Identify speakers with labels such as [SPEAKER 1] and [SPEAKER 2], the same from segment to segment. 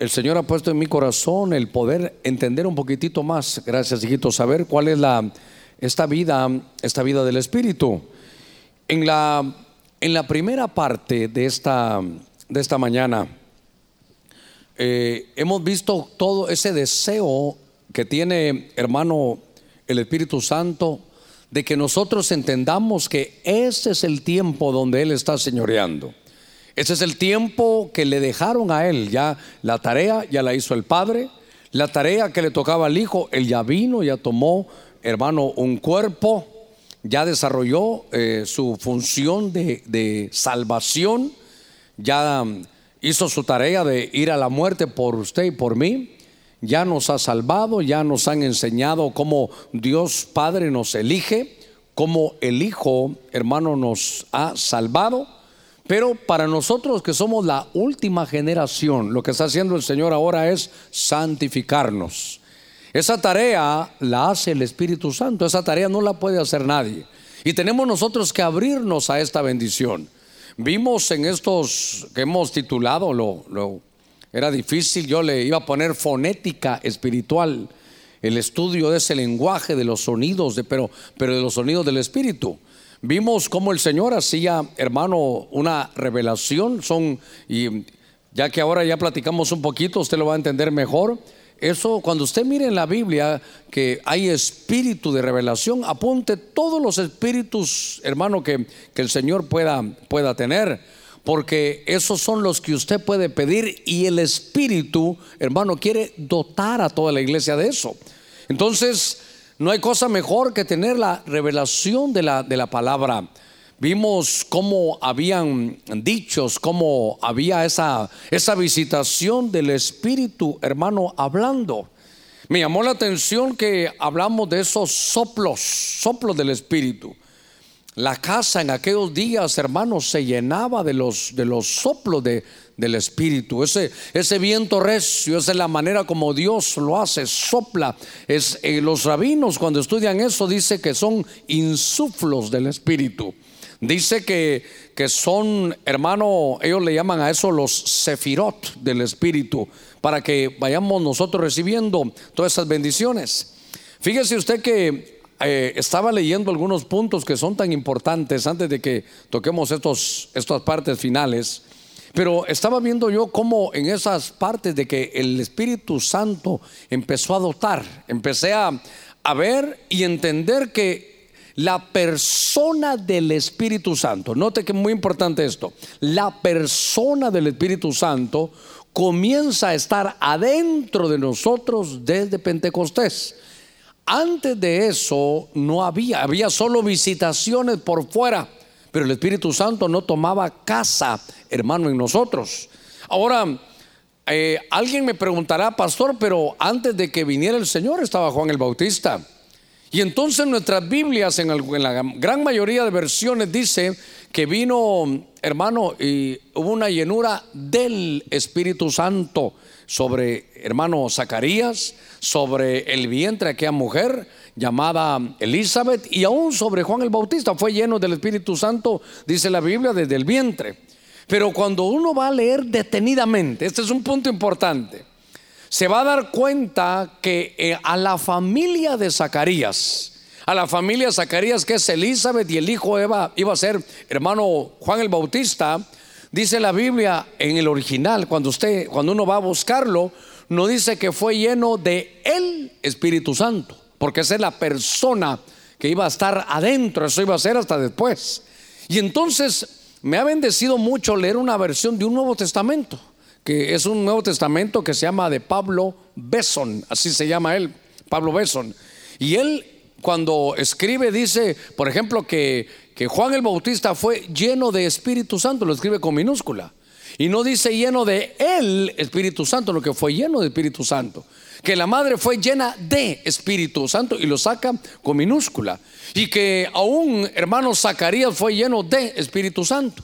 [SPEAKER 1] el Señor ha puesto en mi corazón el poder entender un poquitito más, gracias hijito, saber cuál es la esta vida, esta vida del Espíritu. En la, en la primera parte de esta, de esta mañana, eh, hemos visto todo ese deseo que tiene, hermano, el Espíritu Santo, de que nosotros entendamos que ese es el tiempo donde Él está señoreando. Ese es el tiempo que le dejaron a Él. Ya la tarea ya la hizo el Padre. La tarea que le tocaba al Hijo, Él ya vino, ya tomó, hermano, un cuerpo. Ya desarrolló eh, su función de, de salvación. Ya hizo su tarea de ir a la muerte por usted y por mí. Ya nos ha salvado, ya nos han enseñado cómo Dios Padre nos elige, cómo el Hijo, hermano, nos ha salvado. Pero para nosotros que somos la última generación, lo que está haciendo el Señor ahora es santificarnos. Esa tarea la hace el Espíritu Santo, esa tarea no la puede hacer nadie. Y tenemos nosotros que abrirnos a esta bendición. Vimos en estos que hemos titulado, lo, era difícil, yo le iba a poner fonética espiritual, el estudio de ese lenguaje de los sonidos, de, pero, pero de los sonidos del Espíritu. Vimos cómo el Señor hacía, hermano, una revelación, son, y ya que ahora ya platicamos un poquito, usted lo va a entender mejor. Eso, cuando usted mire en la Biblia que hay espíritu de revelación, apunte todos los espíritus, hermano, que, que el Señor pueda, pueda tener. Porque esos son los que usted puede pedir y el espíritu, hermano, quiere dotar a toda la iglesia de eso. Entonces, no hay cosa mejor que tener la revelación de la, de la palabra. Vimos cómo habían dichos, cómo había esa, esa visitación del Espíritu, hermano, hablando. Me llamó la atención que hablamos de esos soplos, soplos del Espíritu. La casa en aquellos días, hermanos, se llenaba de los, de los soplos de, del Espíritu. Ese, ese viento recio, esa es la manera como Dios lo hace, sopla. Es, eh, los rabinos cuando estudian eso dice que son insuflos del Espíritu. Dice que, que son, hermano, ellos le llaman a eso los sefirot del Espíritu, para que vayamos nosotros recibiendo todas esas bendiciones. Fíjese usted que eh, estaba leyendo algunos puntos que son tan importantes antes de que toquemos estos, estas partes finales. Pero estaba viendo yo cómo en esas partes de que el Espíritu Santo empezó a dotar, empecé a, a ver y entender que la persona del Espíritu Santo, note que es muy importante esto, la persona del Espíritu Santo comienza a estar adentro de nosotros desde Pentecostés. Antes de eso no había, había solo visitaciones por fuera, pero el Espíritu Santo no tomaba casa, hermano, en nosotros. Ahora, eh, alguien me preguntará, pastor, pero antes de que viniera el Señor estaba Juan el Bautista. Y entonces nuestras Biblias, en, la gran mayoría de versiones, dice que vino, hermano, y hubo una llenura del Espíritu Santo sobre, hermano, Zacarías, sobre el vientre de aquella mujer llamada Elizabeth, y aún sobre Juan el Bautista. Fue lleno del Espíritu Santo, dice la Biblia, desde el vientre. Pero cuando uno va a leer detenidamente, este es un punto importante se va a dar cuenta que eh, a la familia de Zacarías, a la familia Zacarías que es Elizabeth y el hijo Eva iba a ser hermano Juan el Bautista, dice la Biblia en el original, cuando usted, cuando uno va a buscarlo, no dice que fue lleno de el Espíritu Santo, porque esa es la persona que iba a estar adentro, eso iba a ser hasta después. Y entonces me ha bendecido mucho leer una versión de un Nuevo Testamento que es un Nuevo Testamento que se llama de Pablo Besson, así se llama él, Pablo Besson. Y él cuando escribe dice, por ejemplo, que, que Juan el Bautista fue lleno de Espíritu Santo, lo escribe con minúscula. Y no dice lleno de el Espíritu Santo, lo que fue lleno de Espíritu Santo. Que la madre fue llena de Espíritu Santo y lo saca con minúscula. Y que aún hermano Zacarías fue lleno de Espíritu Santo.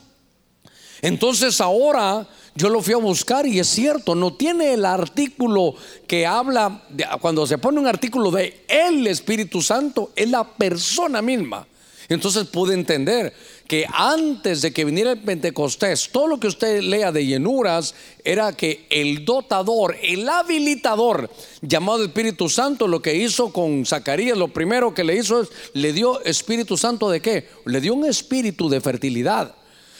[SPEAKER 1] Entonces ahora yo lo fui a buscar y es cierto, no tiene el artículo que habla, cuando se pone un artículo de el Espíritu Santo, es la persona misma. Entonces pude entender que antes de que viniera el Pentecostés, todo lo que usted lea de llenuras era que el dotador, el habilitador, llamado Espíritu Santo, lo que hizo con Zacarías, lo primero que le hizo es, le dio Espíritu Santo de qué? Le dio un espíritu de fertilidad.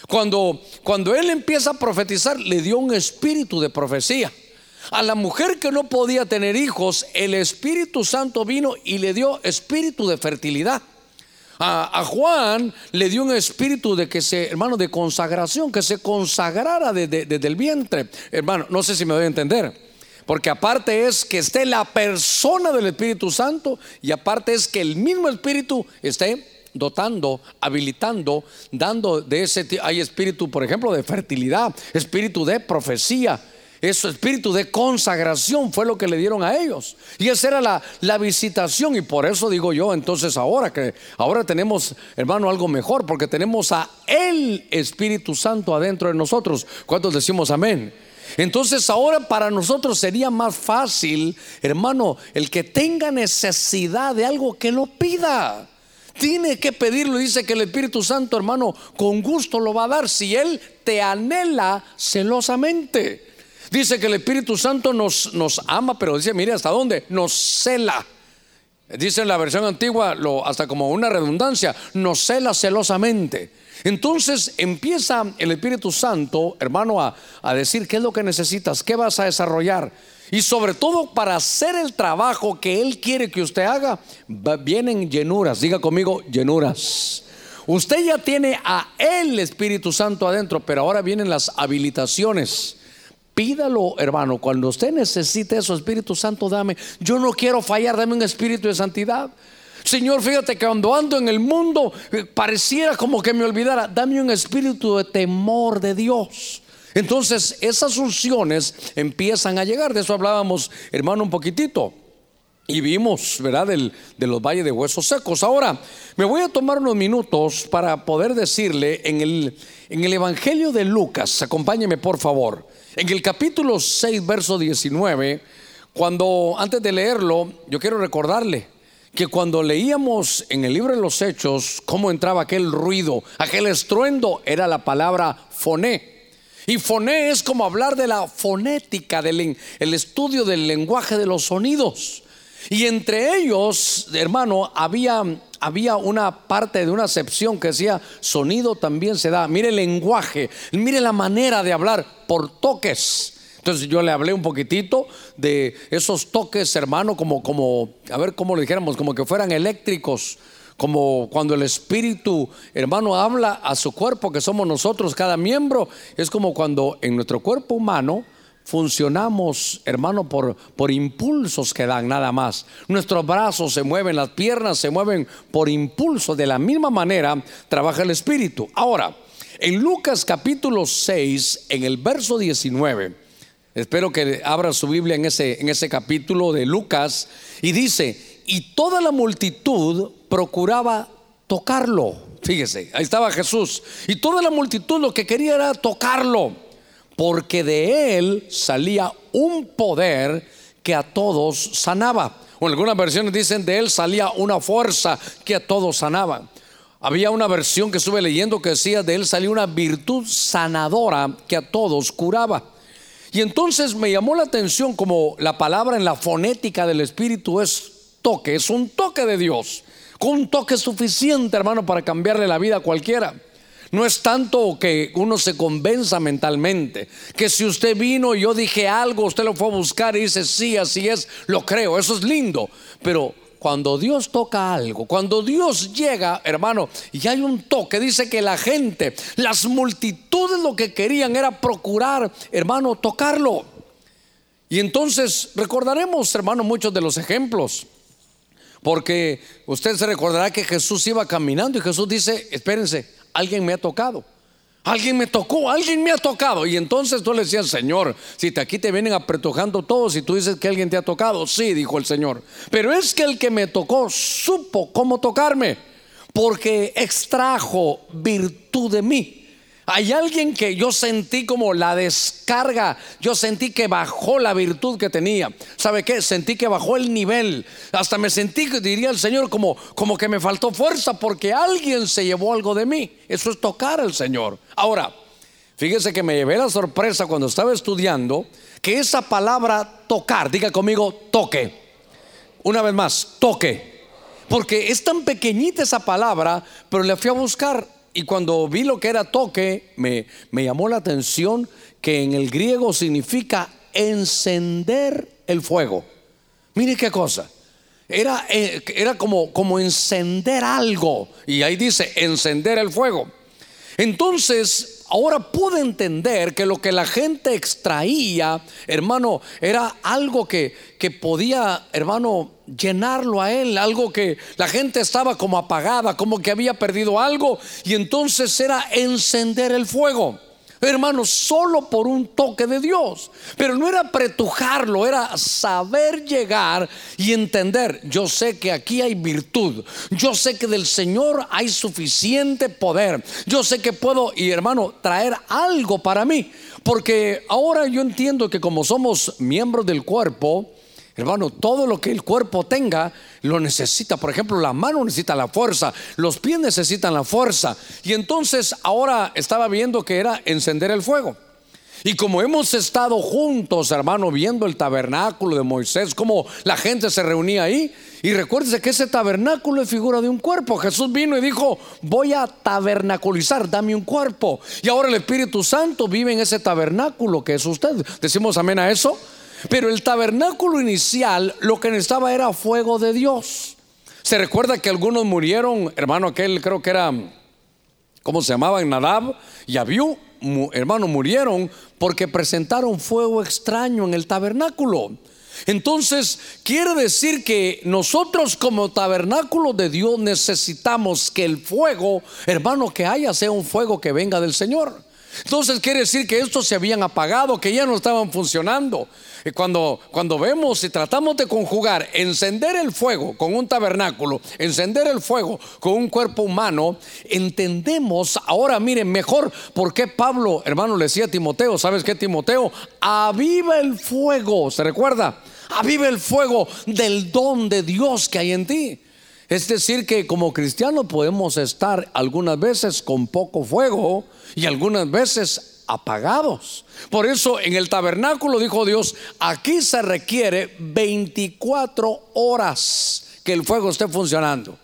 [SPEAKER 1] Cuando, cuando él empieza a profetizar, le dio un espíritu de profecía. A la mujer que no podía tener hijos, el Espíritu Santo vino y le dio espíritu de fertilidad. A, Juan le dio un espíritu de que se, hermano, de consagración, que se consagrara desde, el vientre. Hermano, no sé si me doy a entender. Porque aparte es que esté la persona del Espíritu Santo y aparte es que el mismo Espíritu esté dotando, habilitando, dando de ese hay espíritu, por ejemplo, de fertilidad, espíritu de profecía, ese espíritu de consagración fue lo que le dieron a ellos. Y esa era la, la, visitación. Y por eso digo yo, entonces ahora que ahora tenemos, hermano, algo mejor, porque tenemos a el Espíritu Santo adentro de nosotros. ¿Cuántos decimos amén? Entonces ahora para nosotros sería más fácil, hermano, el que tenga necesidad de algo que lo pida. Tiene que pedirlo. Dice que el Espíritu Santo, hermano, con gusto lo va a dar si Él te anhela celosamente. Dice que el Espíritu Santo nos, nos ama, pero dice, mire, ¿hasta dónde? Nos cela. Dice en la versión antigua, lo, hasta como una redundancia, nos cela celosamente. Entonces empieza el Espíritu Santo, hermano, a, a, decir qué es lo que necesitas, qué vas a desarrollar. Y sobre todo para hacer el trabajo que Él quiere que usted haga, vienen llenuras. Diga conmigo, llenuras. Usted ya tiene a el Espíritu Santo adentro, pero ahora vienen las habilitaciones. Pídalo, hermano, cuando usted necesite eso, Espíritu Santo, dame. Yo no quiero fallar, dame un espíritu de santidad. Señor, fíjate que cuando ando en el mundo eh, pareciera como que me olvidara. Dame un espíritu de temor de Dios. Entonces esas unciones empiezan a llegar. De eso hablábamos, hermano, un poquitito. Y vimos, ¿verdad?, de los valles de huesos secos. Ahora, me voy a tomar unos minutos para poder decirle en el, en el Evangelio de Lucas, acompáñeme por favor, en el capítulo 6, verso 19, cuando, antes de leerlo, yo quiero recordarle que cuando leíamos en el libro de los Hechos cómo entraba aquel ruido, aquel estruendo, era la palabra foné. Y foné es como hablar de la fonética, del el estudio del lenguaje de los sonidos. Y entre ellos, hermano, había, había una parte de una acepción que decía, sonido también se da. Mire el lenguaje, mire la manera de hablar por toques. Entonces yo le hablé un poquitito de esos toques, hermano, como, como, a ver cómo le dijéramos, como que fueran eléctricos, como cuando el Espíritu, hermano, habla a su cuerpo, que somos nosotros, cada miembro, es como cuando en nuestro cuerpo humano, funcionamos, hermano, por, por impulsos que dan nada más. Nuestros brazos se mueven, las piernas se mueven por impulso. De la misma manera trabaja el Espíritu. Ahora, en Lucas capítulo 6, en el verso 19, espero que abra su Biblia en ese, en ese capítulo de Lucas, y dice, y toda la multitud procuraba tocarlo. Fíjese, ahí estaba Jesús. Y toda la multitud lo que quería era tocarlo porque de él salía un poder que a todos sanaba. O en algunas versiones dicen de él salía una fuerza que a todos sanaba. Había una versión que estuve leyendo que decía de él salía una virtud sanadora que a todos curaba. Y entonces me llamó la atención como la palabra en la fonética del Espíritu es toque, es un toque de Dios, con un toque suficiente, hermano, para cambiarle la vida a cualquiera. No es tanto que uno se convenza mentalmente, que si usted vino y yo dije algo, usted lo fue a buscar y dice, sí, así es, lo creo, eso es lindo. Pero cuando Dios toca algo, cuando Dios llega, hermano, y hay un toque, dice que la gente, las multitudes lo que querían era procurar, hermano, tocarlo. Y entonces recordaremos, hermano, muchos de los ejemplos. Porque usted se recordará que Jesús iba caminando y Jesús dice, espérense, alguien me ha tocado. Alguien me tocó, alguien me ha tocado. Y entonces tú le decías, Señor, si te, aquí te vienen apretujando todos y tú dices que alguien te ha tocado, sí, dijo el Señor. Pero es que el que me tocó supo cómo tocarme, porque extrajo virtud de mí. Hay alguien que yo sentí como la descarga, yo sentí que bajó la virtud que tenía. ¿Sabe qué? Sentí que bajó el nivel. Hasta me sentí, diría el Señor, como, como que me faltó fuerza porque alguien se llevó algo de mí. Eso es tocar al Señor. Ahora, fíjese que me llevé la sorpresa cuando estaba estudiando que esa palabra tocar, diga conmigo, toque. Una vez más, toque. Porque es tan pequeñita esa palabra, pero le fui a buscar y cuando vi lo que era toque, me, me llamó la atención que en el griego significa encender el fuego. Mire qué cosa. Era, eh, era como, como encender algo. Y ahí dice, encender el fuego. Entonces, ahora pude entender que lo que la gente extraía, hermano, era algo que, que podía, hermano, llenarlo a él, algo que la gente estaba como apagada, como que había perdido algo, y entonces era encender el fuego. Hermanos, solo por un toque de Dios. Pero no era pretujarlo, era saber llegar y entender. Yo sé que aquí hay virtud. Yo sé que del Señor hay suficiente poder. Yo sé que puedo, y hermano, traer algo para mí. Porque ahora yo entiendo que como somos miembros del cuerpo, Hermano, todo lo que el cuerpo tenga lo necesita. Por ejemplo, la mano necesita la fuerza, los pies necesitan la fuerza. Y entonces ahora estaba viendo que era encender el fuego. Y como hemos estado juntos, hermano, viendo el tabernáculo de Moisés, como la gente se reunía ahí, y recuérdese que ese tabernáculo es figura de un cuerpo. Jesús vino y dijo, voy a tabernaculizar, dame un cuerpo. Y ahora el Espíritu Santo vive en ese tabernáculo que es usted. Decimos amén a eso. Pero el tabernáculo inicial lo que necesitaba era fuego de Dios. Se recuerda que algunos murieron, hermano, aquel creo que era, ¿cómo se llamaban? Nadab y Abiú, hermano, murieron porque presentaron fuego extraño en el tabernáculo. Entonces, quiere decir que nosotros como tabernáculo de Dios necesitamos que el fuego, hermano, que haya sea un fuego que venga del Señor. Entonces quiere decir que estos se habían apagado, que ya no estaban funcionando. Y cuando, cuando vemos y tratamos de conjugar encender el fuego con un tabernáculo, encender el fuego con un cuerpo humano, entendemos ahora, miren, mejor por qué Pablo, hermano, le decía a Timoteo, ¿sabes qué, Timoteo? Aviva el fuego, ¿se recuerda? Aviva el fuego del don de Dios que hay en ti. Es decir, que como cristianos podemos estar algunas veces con poco fuego y algunas veces apagados. Por eso en el tabernáculo dijo Dios, aquí se requiere 24 horas que el fuego esté funcionando.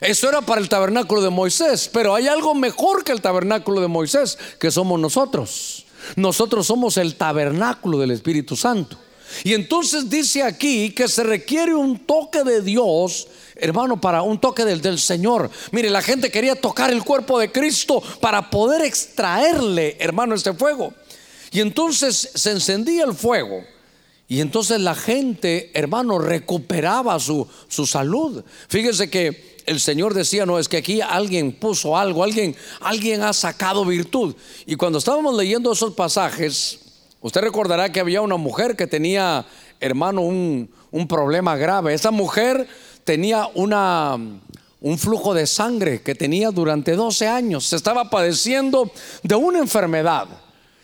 [SPEAKER 1] Eso era para el tabernáculo de Moisés, pero hay algo mejor que el tabernáculo de Moisés, que somos nosotros. Nosotros somos el tabernáculo del Espíritu Santo. Y entonces dice aquí que se requiere un toque de Dios, hermano, para un toque del, del, Señor. Mire, la gente quería tocar el cuerpo de Cristo para poder extraerle, hermano, este fuego. Y entonces se encendía el fuego. Y entonces la gente, hermano, recuperaba su, su salud. Fíjese que el Señor decía, no, es que aquí alguien puso algo, alguien, alguien ha sacado virtud. Y cuando estábamos leyendo esos pasajes, Usted recordará que había una mujer que tenía, hermano, un, problema grave. Esa mujer tenía una, un flujo de sangre que tenía durante 12 años. Se estaba padeciendo de una enfermedad.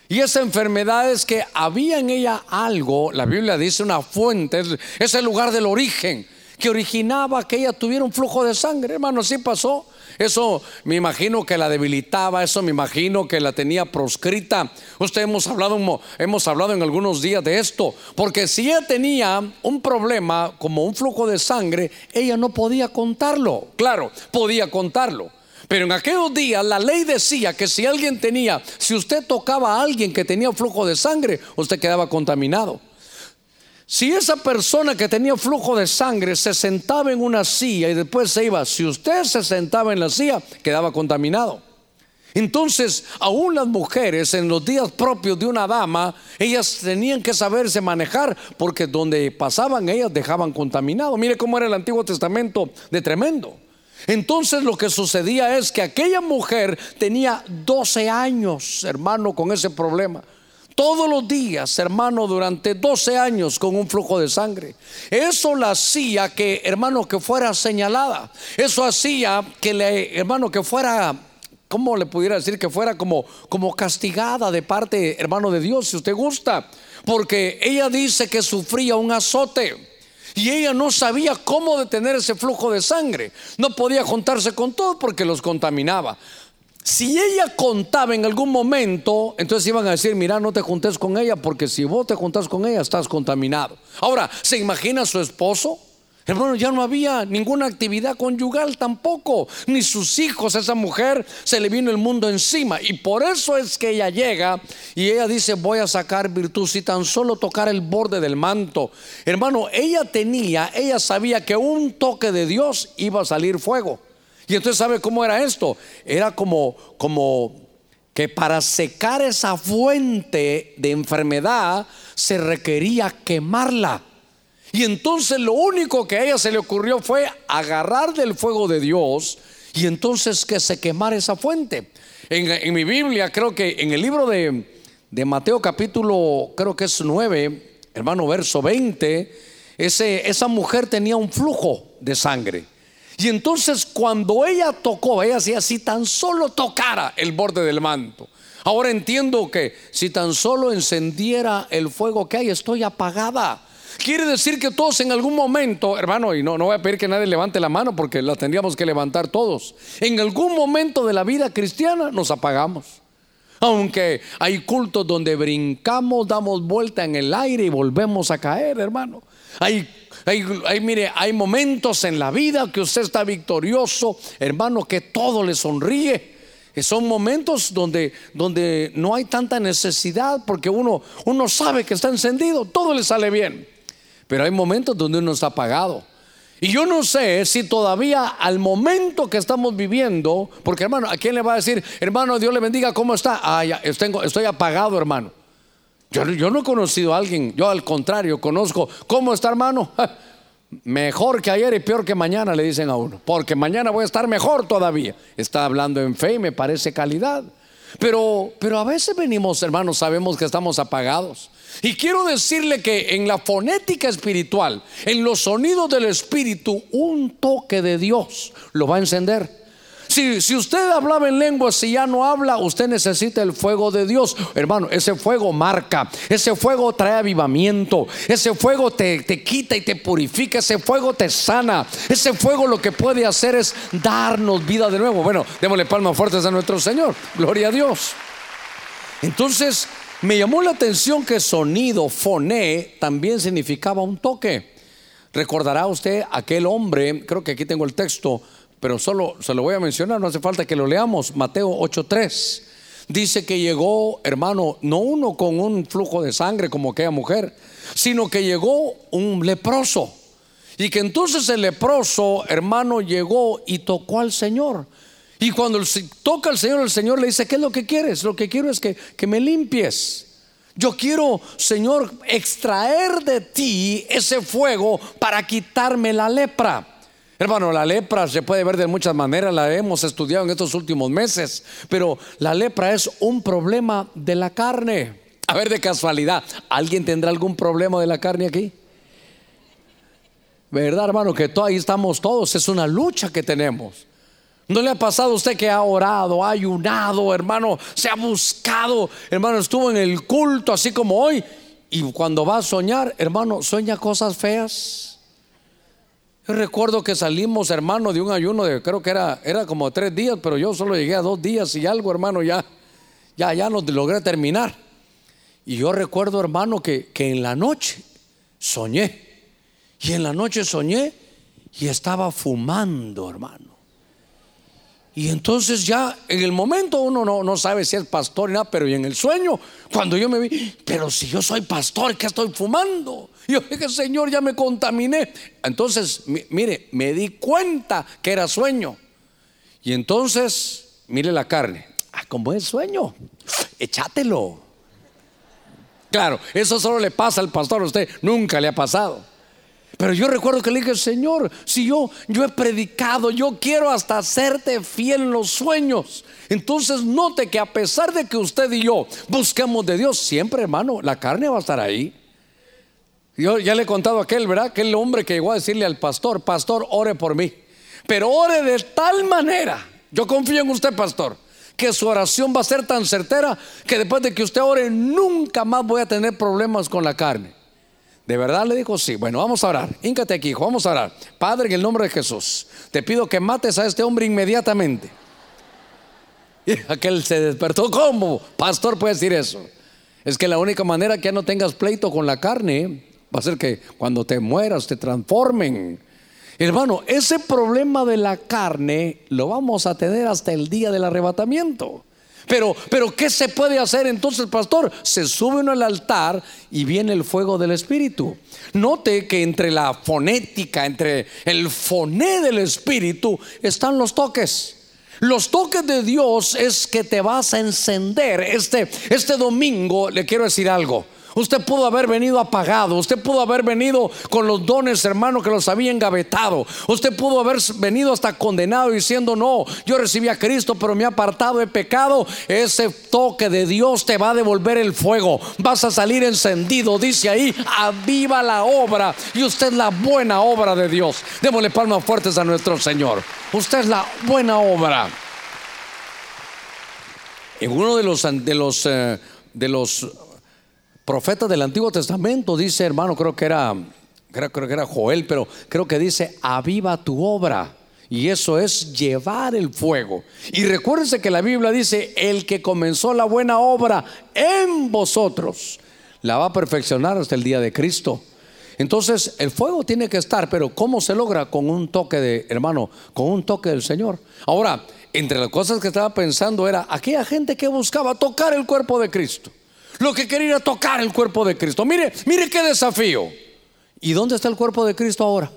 [SPEAKER 1] Y esa enfermedad es que había en ella algo, la Biblia dice una fuente, es el lugar del origen, que originaba que ella tuviera un flujo de sangre. Hermano, así pasó. Eso me imagino que la debilitaba, eso me imagino que la tenía proscrita. Usted hemos hablado, hemos hablado en algunos días de esto, porque si ella tenía un problema como un flujo de sangre, ella no podía contarlo. Claro, podía contarlo. Pero en aquellos días la ley decía que si alguien tenía, si usted tocaba a alguien que tenía flujo de sangre, usted quedaba contaminado. Si esa persona que tenía flujo de sangre se sentaba en una silla y después se iba, si usted se sentaba en la silla, quedaba contaminado. Entonces, aún las mujeres en los días propios de una dama, ellas tenían que saberse manejar porque donde pasaban ellas dejaban contaminado. Mire cómo era el Antiguo Testamento de tremendo. Entonces lo que sucedía es que aquella mujer tenía 12 años, hermano, con ese problema todos los días, hermano, durante 12 años con un flujo de sangre. Eso la hacía que, hermano, que fuera señalada. Eso hacía que, hermano, que fuera ¿cómo le pudiera decir que fuera como, como castigada de parte, hermano de Dios, si usted gusta? Porque ella dice que sufría un azote. Y ella no sabía cómo detener ese flujo de sangre. No podía juntarse con todo porque los contaminaba. Si ella contaba en algún momento, entonces iban a decir, mira, no te juntes con ella porque si vos te juntas con ella estás contaminado. Ahora, ¿se imagina su esposo? Hermano, ya no había ninguna actividad conyugal tampoco, ni sus hijos. esa mujer se le vino el mundo encima. Y por eso es que ella llega y ella dice, voy a sacar virtud si tan solo tocar el borde del manto. Hermano, ella tenía, ella sabía que un toque de Dios iba a salir fuego. Y entonces sabe cómo era esto. Era como, como que para secar esa fuente de enfermedad se requería quemarla. Y entonces lo único que a ella se le ocurrió fue agarrar del fuego de Dios y entonces que se quemara esa fuente. En, mi Biblia, creo que en el libro de, de, Mateo capítulo, creo que es 9, hermano, verso 20, ese, esa mujer tenía un flujo de sangre. Y entonces cuando ella tocó, ella hacía si tan solo tocara el borde del manto. Ahora entiendo que si tan solo encendiera el fuego que hay, estoy apagada. Quiere decir que todos en algún momento, hermano, y no, no voy a pedir que nadie levante la mano porque la tendríamos que levantar todos. En algún momento de la vida cristiana nos apagamos. Aunque hay cultos donde brincamos, damos vuelta en el aire y volvemos a caer, hermano. Hay, hay, mire, hay momentos en la vida que usted está victorioso, hermano, que todo le sonríe. Son momentos donde, donde no hay tanta necesidad porque uno, uno sabe que está encendido, todo le sale bien. Pero hay momentos donde uno está apagado. Y yo no sé si todavía al momento que estamos viviendo, porque hermano, ¿a quién le va a decir, hermano, Dios le bendiga, ¿cómo está? Ah, ya, estoy, apagado, hermano. Yo, no he conocido a alguien, yo al contrario, conozco, ¿cómo está, hermano? Mejor que ayer y peor que mañana, le dicen a uno, porque mañana voy a estar mejor todavía. Está hablando en fe y me parece calidad. Pero, pero a veces venimos, hermanos, sabemos que estamos apagados. Y quiero decirle que en la fonética espiritual, en los sonidos del espíritu, un toque de Dios lo va a encender. Si, usted hablaba en lengua, si ya no habla, usted necesita el fuego de Dios. Hermano, ese fuego marca, ese fuego trae avivamiento, ese fuego te, te quita y te purifica, ese fuego te sana, ese fuego lo que puede hacer es darnos vida de nuevo. Bueno, démosle palmas fuertes a nuestro Señor. Gloria a Dios. Entonces, me llamó la atención que sonido, foné, también significaba un toque. Recordará usted aquel hombre, creo que aquí tengo el texto, pero solo se lo voy a mencionar, no hace falta que lo leamos, Mateo 8:3. Dice que llegó, hermano, no uno con un flujo de sangre como aquella mujer, sino que llegó un leproso. Y que entonces el leproso, hermano, llegó y tocó al Señor. Y cuando toca al Señor, el Señor le dice, ¿qué es lo que quieres? Lo que quiero es que, que me limpies. Yo quiero, Señor, extraer de ti ese fuego para quitarme la lepra. Hermano, la lepra se puede ver de muchas maneras, la hemos estudiado en estos últimos meses, pero la lepra es un problema de la carne. A ver, de casualidad, ¿alguien tendrá algún problema de la carne aquí? ¿Verdad, hermano? Que ahí estamos todos, es una lucha que tenemos. ¿No le ha pasado a usted que ha orado, ha ayunado, hermano, se ha buscado, hermano, estuvo en el culto así como hoy y cuando va a soñar, hermano, sueña cosas feas? Recuerdo que salimos, hermano, de un ayuno de creo que era, era como tres días, pero yo solo llegué a dos días y algo, hermano, ya, ya, ya no logré terminar. Y yo recuerdo, hermano, que, que en la noche soñé. Y en la noche soñé y estaba fumando, hermano. Y entonces ya en el momento uno no, no sabe si es pastor y nada, pero y en el sueño, cuando yo me vi, pero si yo soy pastor, ¿qué estoy fumando? Y yo dije, Señor, ya me contaminé. Entonces, mire, me di cuenta que era sueño. Y entonces, mire la carne. Ah, como es sueño, échatelo. Claro, eso solo le pasa al pastor, a usted nunca le ha pasado. Pero yo recuerdo que le dije, Señor, si yo, yo he predicado, yo quiero hasta hacerte fiel en los sueños. Entonces note que a pesar de que usted y yo busquemos de Dios, siempre hermano, la carne va a estar ahí. Yo ya le he contado a aquel, ¿verdad? Aquel hombre que llegó a decirle al pastor, pastor, ore por mí. Pero ore de tal manera, yo confío en usted, pastor, que su oración va a ser tan certera que después de que usted ore nunca más voy a tener problemas con la carne. ¿De verdad le dijo sí? Bueno, vamos a orar. Híncate aquí, hijo, vamos a orar. Padre, en el nombre de Jesús, te pido que mates a este hombre inmediatamente. Y aquel se despertó. ¿Cómo? Pastor puede decir eso. Es que la única manera que ya no tengas pleito con la carne va a ser que cuando te mueras te transformen. Hermano, ese problema de la carne lo vamos a tener hasta el día del arrebatamiento. Pero, pero, ¿qué se puede hacer entonces, pastor? Se sube uno al altar y viene el fuego del Espíritu. Note que entre la fonética, entre el foné del Espíritu, están los toques. Los toques de Dios es que te vas a encender. Este, este domingo le quiero decir algo. Usted pudo haber venido apagado. Usted pudo haber venido con los dones, hermano, que los había engavetado. Usted pudo haber venido hasta condenado diciendo, no, yo recibí a Cristo, pero me he apartado de pecado. Ese toque de Dios te va a devolver el fuego. Vas a salir encendido. Dice ahí, aviva la obra. Y usted es la buena obra de Dios. Démosle palmas fuertes a nuestro Señor. Usted es la buena obra. En uno de los, de los, eh, de los profeta del Antiguo Testamento dice, hermano, creo que era, creo, creo que era Joel, pero creo que dice, aviva tu obra. Y eso es llevar el fuego. Y recuérdense que la Biblia dice, el que comenzó la buena obra en vosotros, la va a perfeccionar hasta el día de Cristo. Entonces el fuego tiene que estar, pero ¿cómo se logra? Con un toque de, hermano, con un toque del Señor. Ahora, entre las cosas que estaba pensando era aquella gente que buscaba tocar el cuerpo de Cristo. Lo que quería era tocar el cuerpo de Cristo. Mire, mire qué desafío. ¿Y dónde está el cuerpo de Cristo ahora?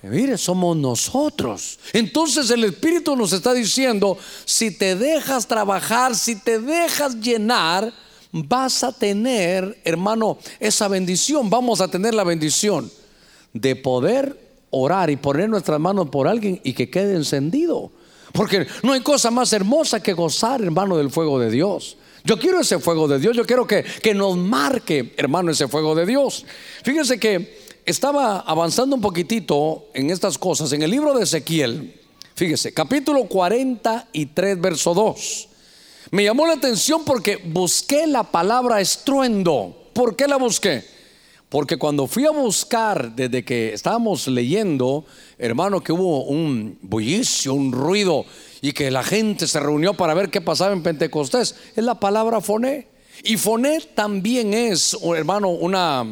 [SPEAKER 1] Mire, somos nosotros. Entonces el Espíritu nos está diciendo, si te dejas trabajar, si te dejas llenar, vas a tener, hermano, esa bendición. Vamos a tener la bendición de poder orar y poner nuestras manos por alguien y que quede encendido. Porque no hay cosa más hermosa que gozar, hermano, del fuego de Dios. Yo quiero ese fuego de Dios, yo quiero que, que nos marque, hermano, ese fuego de Dios. Fíjense que estaba avanzando un poquitito en estas cosas. En el libro de Ezequiel, fíjese, capítulo 43, verso 2. Me llamó la atención porque busqué la palabra estruendo. ¿Por qué la busqué? Porque cuando fui a buscar, desde que estábamos leyendo, hermano, que hubo un bullicio, un ruido y que la gente se reunió para ver qué pasaba en Pentecostés. Es la palabra foné. Y foné también es, hermano, una,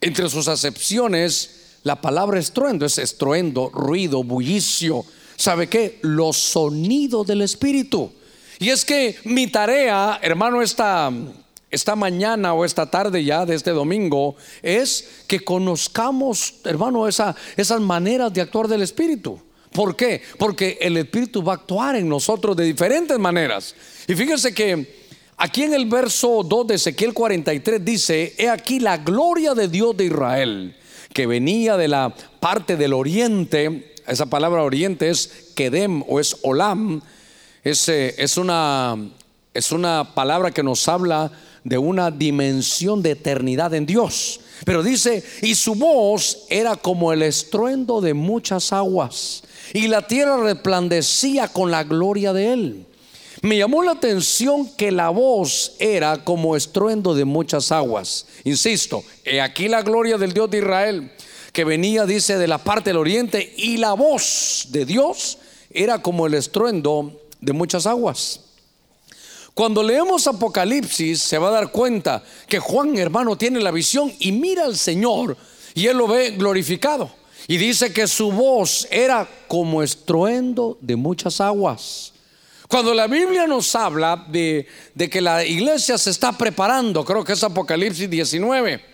[SPEAKER 1] entre sus acepciones, la palabra estruendo es estruendo, ruido, bullicio. ¿Sabe qué? Los sonidos del Espíritu. Y es que mi tarea, hermano, esta, esta mañana o esta tarde ya de este domingo, es que conozcamos, hermano, esa, esas maneras de actuar del Espíritu. ¿Por qué? Porque el Espíritu va a actuar en nosotros de diferentes maneras. Y fíjense que aquí en el verso 2 de Ezequiel 43 dice, he aquí la gloria de Dios de Israel, que venía de la parte del oriente, esa palabra oriente es Kedem o es Olam, es, eh, es, una, es una palabra que nos habla de una dimensión de eternidad en Dios. Pero dice, y su voz era como el estruendo de muchas aguas y la tierra resplandecía con la gloria de él. Me llamó la atención que la voz era como estruendo de muchas aguas. Insisto, he aquí la gloria del Dios de Israel, que venía, dice, de la parte del oriente, y la voz de Dios era como el estruendo de muchas aguas. Cuando leemos Apocalipsis se va a dar cuenta que Juan hermano tiene la visión y mira al Señor y él lo ve glorificado. Y dice que su voz era como estruendo de muchas aguas. Cuando la Biblia nos habla de, que la iglesia se está preparando, creo que es Apocalipsis 19,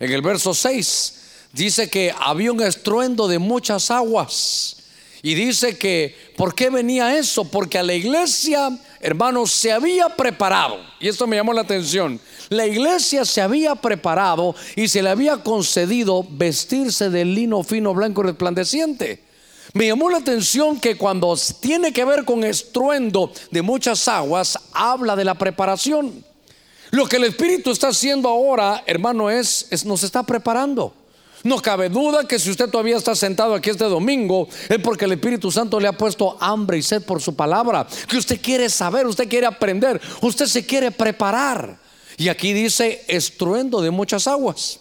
[SPEAKER 1] en el verso 6, dice que había un estruendo de muchas aguas. Y dice que, ¿por qué venía eso? Porque a la iglesia, hermanos, se había preparado. Y esto me llamó la atención. La iglesia se había preparado y se le había concedido vestirse de lino fino, blanco y resplandeciente. Me llamó la atención que cuando tiene que ver con estruendo de muchas aguas, habla de la preparación. Lo que el Espíritu está haciendo ahora, hermano, es, es nos está preparando. No cabe duda que si usted todavía está sentado aquí este domingo es porque el Espíritu Santo le ha puesto hambre y sed por su palabra, que usted quiere saber, usted quiere aprender, usted se quiere preparar. Y aquí dice estruendo de muchas aguas.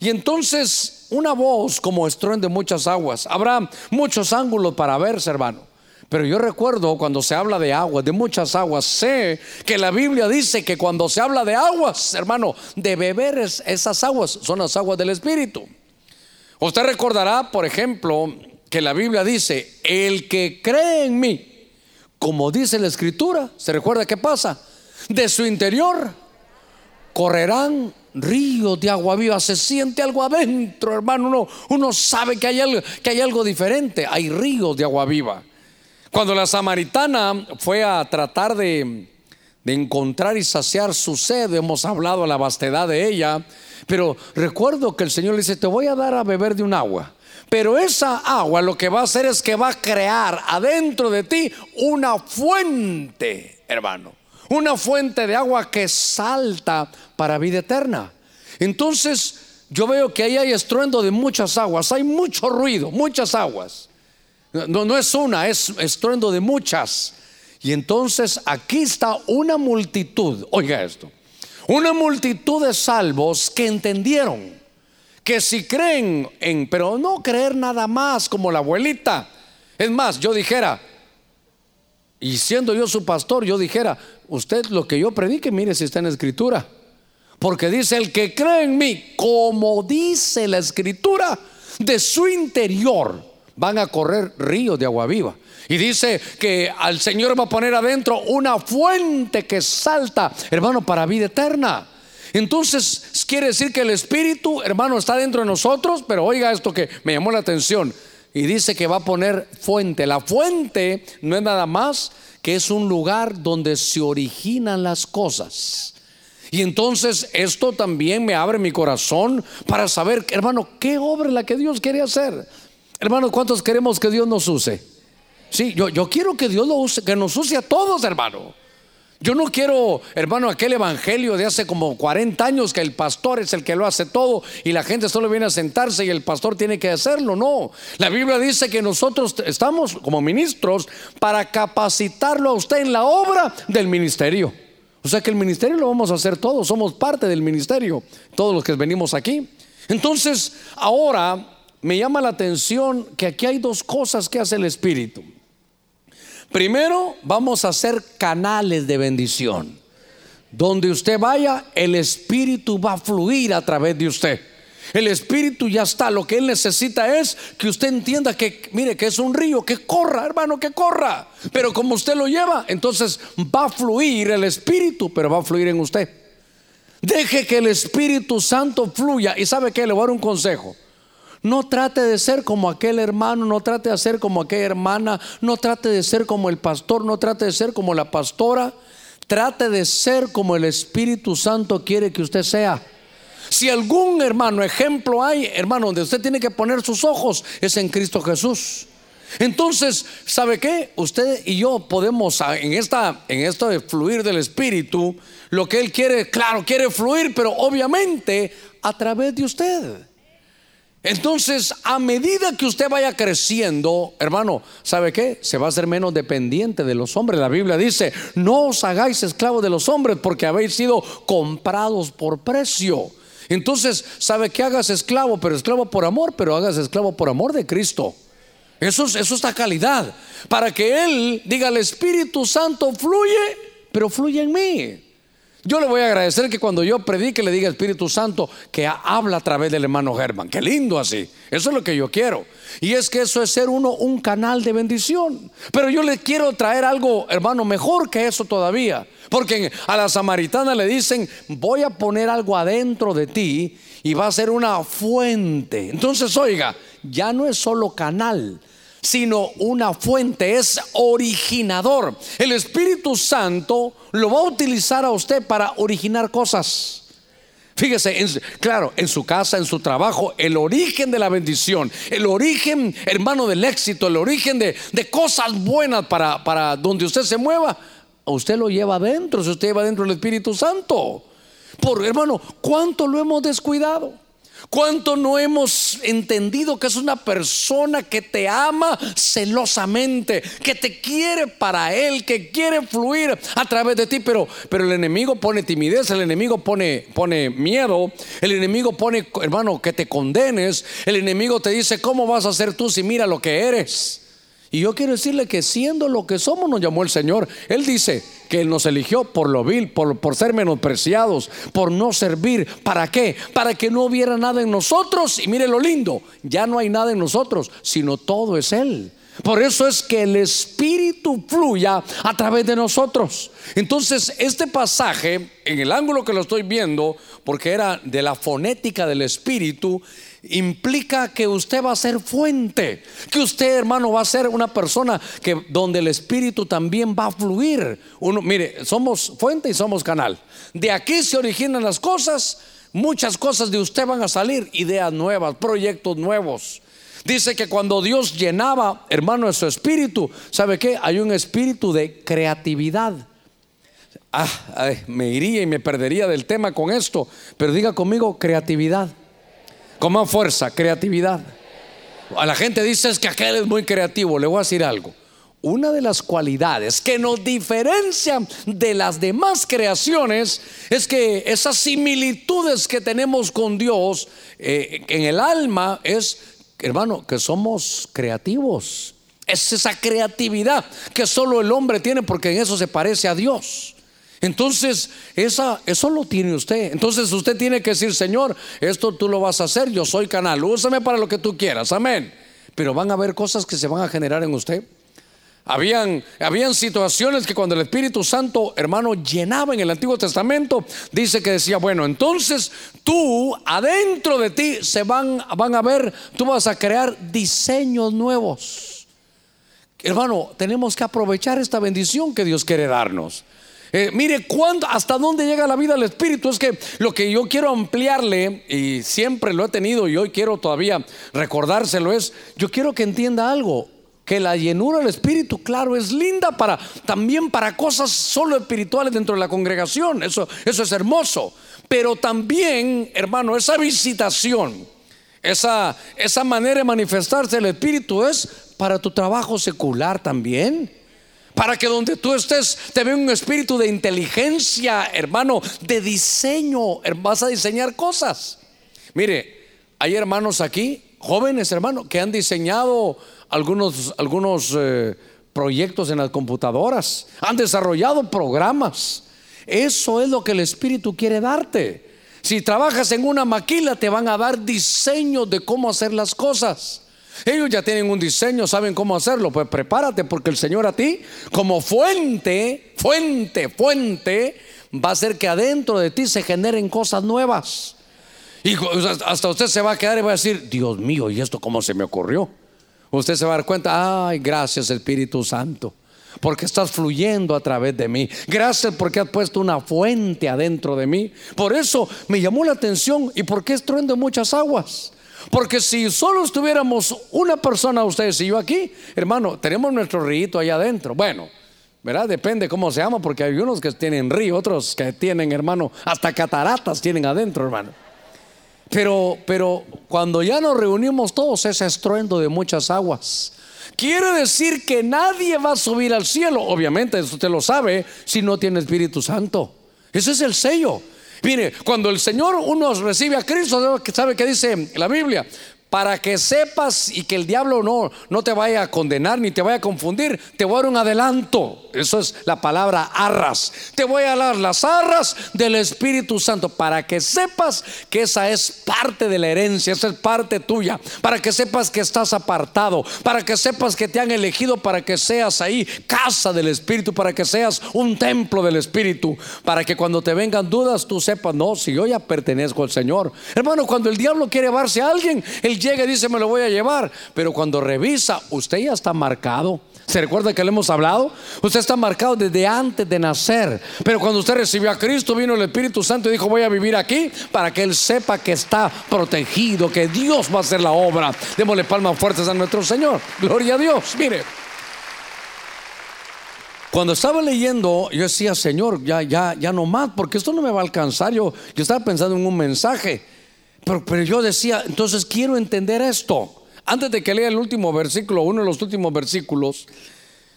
[SPEAKER 1] Y entonces una voz como estruendo de muchas aguas. Habrá muchos ángulos para verse, hermano. Pero yo recuerdo cuando se habla de aguas, de muchas aguas, sé que la Biblia dice que cuando se habla de aguas, hermano, de beber esas aguas son las aguas del Espíritu. Usted recordará, por ejemplo, que la Biblia dice, el que cree en mí, como dice la Escritura, ¿se recuerda qué pasa? De su interior correrán ríos de agua viva. Se siente algo adentro, hermano. Uno, uno sabe que hay, algo, que hay algo diferente. Hay ríos de agua viva. Cuando la samaritana fue a tratar de, encontrar y saciar su sed, hemos hablado de la vastedad de ella, pero recuerdo que el Señor le dice, te voy a dar a beber de un agua. Pero esa agua lo que va a hacer es que va a crear adentro de ti una fuente, hermano. Una fuente de agua que salta para vida eterna. Entonces yo veo que ahí hay estruendo de muchas aguas, hay mucho ruido, muchas aguas. No, no es una, es estruendo de muchas. Y entonces aquí está una multitud, oiga esto, una multitud de salvos que entendieron que si creen en, pero no creer nada más como la abuelita. Es más, yo dijera, y siendo yo su pastor, yo dijera, usted lo que yo predique, mire si está en la escritura. Porque dice, el que cree en mí, como dice la escritura, de su interior van a correr ríos de agua viva. Y dice que al Señor va a poner adentro una fuente que salta, hermano, para vida eterna. Entonces quiere decir que el Espíritu, hermano, está dentro de nosotros, pero oiga esto que me llamó la atención. Y dice que va a poner fuente. La fuente no es nada más que es un lugar donde se originan las cosas. Y entonces esto también me abre mi corazón para saber, hermano, qué obra la que Dios quiere hacer. Hermano, ¿cuántos queremos que Dios nos use? Sí, yo, yo quiero que Dios lo use, que nos use a todos, hermano. Yo no quiero, hermano, aquel evangelio de hace como 40 años que el pastor es el que lo hace todo y la gente solo viene a sentarse y el pastor tiene que hacerlo. No, la Biblia dice que nosotros estamos como ministros para capacitarlo a usted en la obra del ministerio. O sea que el ministerio lo vamos a hacer todos, somos parte del ministerio, todos los que venimos aquí. Entonces, ahora me llama la atención que aquí hay dos cosas que hace el Espíritu. Primero, vamos a ser canales de bendición. Donde usted vaya, el Espíritu va a fluir a través de usted. El Espíritu ya está. Lo que Él necesita es que usted entienda que, mire, que es un río, que corra, hermano, que corra. Pero como usted lo lleva, entonces va a fluir el Espíritu, pero va a fluir en usted. Deje que el Espíritu Santo fluya. Y sabe que le voy a dar un consejo. No trate de ser como aquel hermano, no trate de ser como aquella hermana, no trate de ser como el pastor, no trate de ser como la pastora. Trate de ser como el Espíritu Santo quiere que usted sea. Si algún hermano, ejemplo hay, hermano, donde usted tiene que poner sus ojos, es en Cristo Jesús. Entonces, ¿sabe qué? Usted y yo podemos ah, en esta en esto de fluir del espíritu, lo que él quiere, claro, quiere fluir, pero obviamente a través de usted. Entonces, a medida que usted vaya creciendo, hermano, ¿sabe qué? Se va a ser menos dependiente de los hombres. La Biblia dice, no os hagáis esclavos de los hombres porque habéis sido comprados por precio. Entonces, ¿sabe qué? Hagas esclavo, pero esclavo por amor, pero hagas esclavo por amor de Cristo. Eso es, eso esta calidad. Para que Él diga, el Espíritu Santo fluye, pero fluye en mí. Yo le voy a agradecer que cuando yo predique le diga Espíritu Santo que habla a través del hermano Germán. Qué lindo así. Eso es lo que yo quiero. Y es que eso es ser uno un canal de bendición. Pero yo le quiero traer algo, hermano, mejor que eso todavía. Porque a la samaritana le dicen, voy a poner algo adentro de ti y va a ser una fuente. Entonces, oiga, ya no es solo canal, sino una fuente, es originador. El Espíritu Santo lo va a utilizar a usted para originar cosas. Fíjese, claro, en su casa, en su trabajo, el origen de la bendición, el origen, hermano, del éxito, el origen de, cosas buenas para, para donde usted se mueva, usted lo lleva adentro, si usted lleva adentro el Espíritu Santo. Por hermano, ¿cuánto lo hemos descuidado? ¿Cuánto no hemos entendido que es una persona que te ama celosamente, que te quiere para él, que quiere fluir a través de ti? Pero, pero el enemigo pone timidez, el enemigo pone, pone miedo, el enemigo pone, hermano, que te condenes, el enemigo te dice, ¿cómo vas a ser tú si mira lo que eres? Y yo quiero decirle que siendo lo que somos nos llamó el Señor. Él dice que Él nos eligió por lo vil, por, por ser menospreciados, por no servir. ¿Para qué? Para que no hubiera nada en nosotros. Y mire lo lindo, ya no hay nada en nosotros, sino todo es Él. Por eso es que el Espíritu fluya a través de nosotros. Entonces, este pasaje, en el ángulo que lo estoy viendo, porque era de la fonética del Espíritu, implica que usted va a ser fuente, que usted, hermano, va a ser una persona que donde el espíritu también va a fluir. Mire, somos fuente y somos canal. De aquí se originan las cosas, muchas cosas de usted van a salir, ideas nuevas, proyectos nuevos. Dice que cuando Dios llenaba, hermano, su espíritu, ¿sabe qué? Hay un espíritu de creatividad. Ah, me iría y me perdería del tema con esto, pero diga conmigo creatividad. Con más fuerza, creatividad. A la gente dice es que aquel es muy creativo. Le voy a decir algo. Una de las cualidades que nos diferencian de las demás creaciones es que esas similitudes que tenemos con Dios eh, en el alma es, hermano, que somos creativos. Es esa creatividad que solo el hombre tiene porque en eso se parece a Dios. Entonces, esa, eso lo tiene usted. Entonces usted tiene que decir, Señor, esto tú lo vas a hacer, yo soy canal, úsame para lo que tú quieras, amén. Pero van a haber cosas que se van a generar en usted. Habían, habían situaciones que cuando el Espíritu Santo, hermano, llenaba en el Antiguo Testamento, dice que decía, bueno, entonces tú, adentro de ti, se van, van a ver, tú vas a crear diseños nuevos. Hermano, tenemos que aprovechar esta bendición que Dios quiere darnos. Eh, mire cuándo, hasta dónde llega la vida del Espíritu. Es que lo que yo quiero ampliarle, y siempre lo he tenido y hoy quiero todavía recordárselo, es, yo quiero que entienda algo. Que la llenura del Espíritu, claro, es linda para también para cosas solo espirituales dentro de la congregación. Eso, eso es hermoso. Pero también, hermano, esa visitación, esa, esa manera de manifestarse el Espíritu es para tu trabajo secular también para que donde tú estés te vea un espíritu de inteligencia, hermano, de diseño. Vas a diseñar cosas. Mire, hay hermanos aquí, jóvenes hermanos, que han diseñado algunos, algunos eh, proyectos en las computadoras, han desarrollado programas. Eso es lo que el Espíritu quiere darte. Si trabajas en una maquila, te van a dar diseños de cómo hacer las cosas. Ellos ya tienen un diseño, saben cómo hacerlo. Pues prepárate porque el Señor a ti, como fuente, fuente, fuente, va a hacer que adentro de ti se generen cosas nuevas. Y hasta usted se va a quedar y va a decir, Dios mío, ¿y esto cómo se me ocurrió? Usted se va a dar cuenta, ay, gracias Espíritu Santo, porque estás fluyendo a través de mí. Gracias porque has puesto una fuente adentro de mí. Por eso me llamó la atención y porque estruendo muchas aguas. Porque si solo estuviéramos una persona, ustedes y yo aquí, hermano, tenemos nuestro río allá adentro. Bueno, ¿verdad? Depende cómo se llama, porque hay unos que tienen río, otros que tienen, hermano, hasta cataratas tienen adentro, hermano. Pero, pero cuando ya nos reunimos todos, es estruendo de muchas aguas. Quiere decir que nadie va a subir al cielo, obviamente, eso usted lo sabe, si no tiene Espíritu Santo. Ese es el sello. Mire, cuando el Señor uno recibe a Cristo, ¿sabe qué dice la Biblia? Para que sepas y que el diablo no, no te vaya a condenar ni te vaya a confundir, te voy a dar un adelanto. Eso es la palabra arras. Te voy a dar las arras del Espíritu Santo para que sepas que esa es parte de la herencia, esa es parte tuya, para que sepas que estás apartado, para que sepas que te han elegido para que seas ahí casa del Espíritu, para que seas un templo del Espíritu, para que cuando te vengan dudas tú sepas, no, si yo ya pertenezco al Señor. Hermano, cuando el diablo quiere llevarse a alguien, el llega y dice me lo voy a llevar, pero cuando revisa, usted ya está marcado. ¿Se recuerda que le hemos hablado? Usted está marcado desde antes de nacer. Pero cuando usted recibió a Cristo, vino el Espíritu Santo y dijo, voy a vivir aquí para que Él sepa que está protegido, que Dios va a hacer la obra. Démosle palmas fuertes a nuestro Señor. Gloria a Dios. Mire. Cuando estaba leyendo, yo decía, Señor, ya, ya, ya no más, porque esto no me va a alcanzar. Yo, yo estaba pensando en un mensaje. Pero, yo decía, entonces quiero entender esto. Antes de que lea el último versículo, uno de los últimos versículos,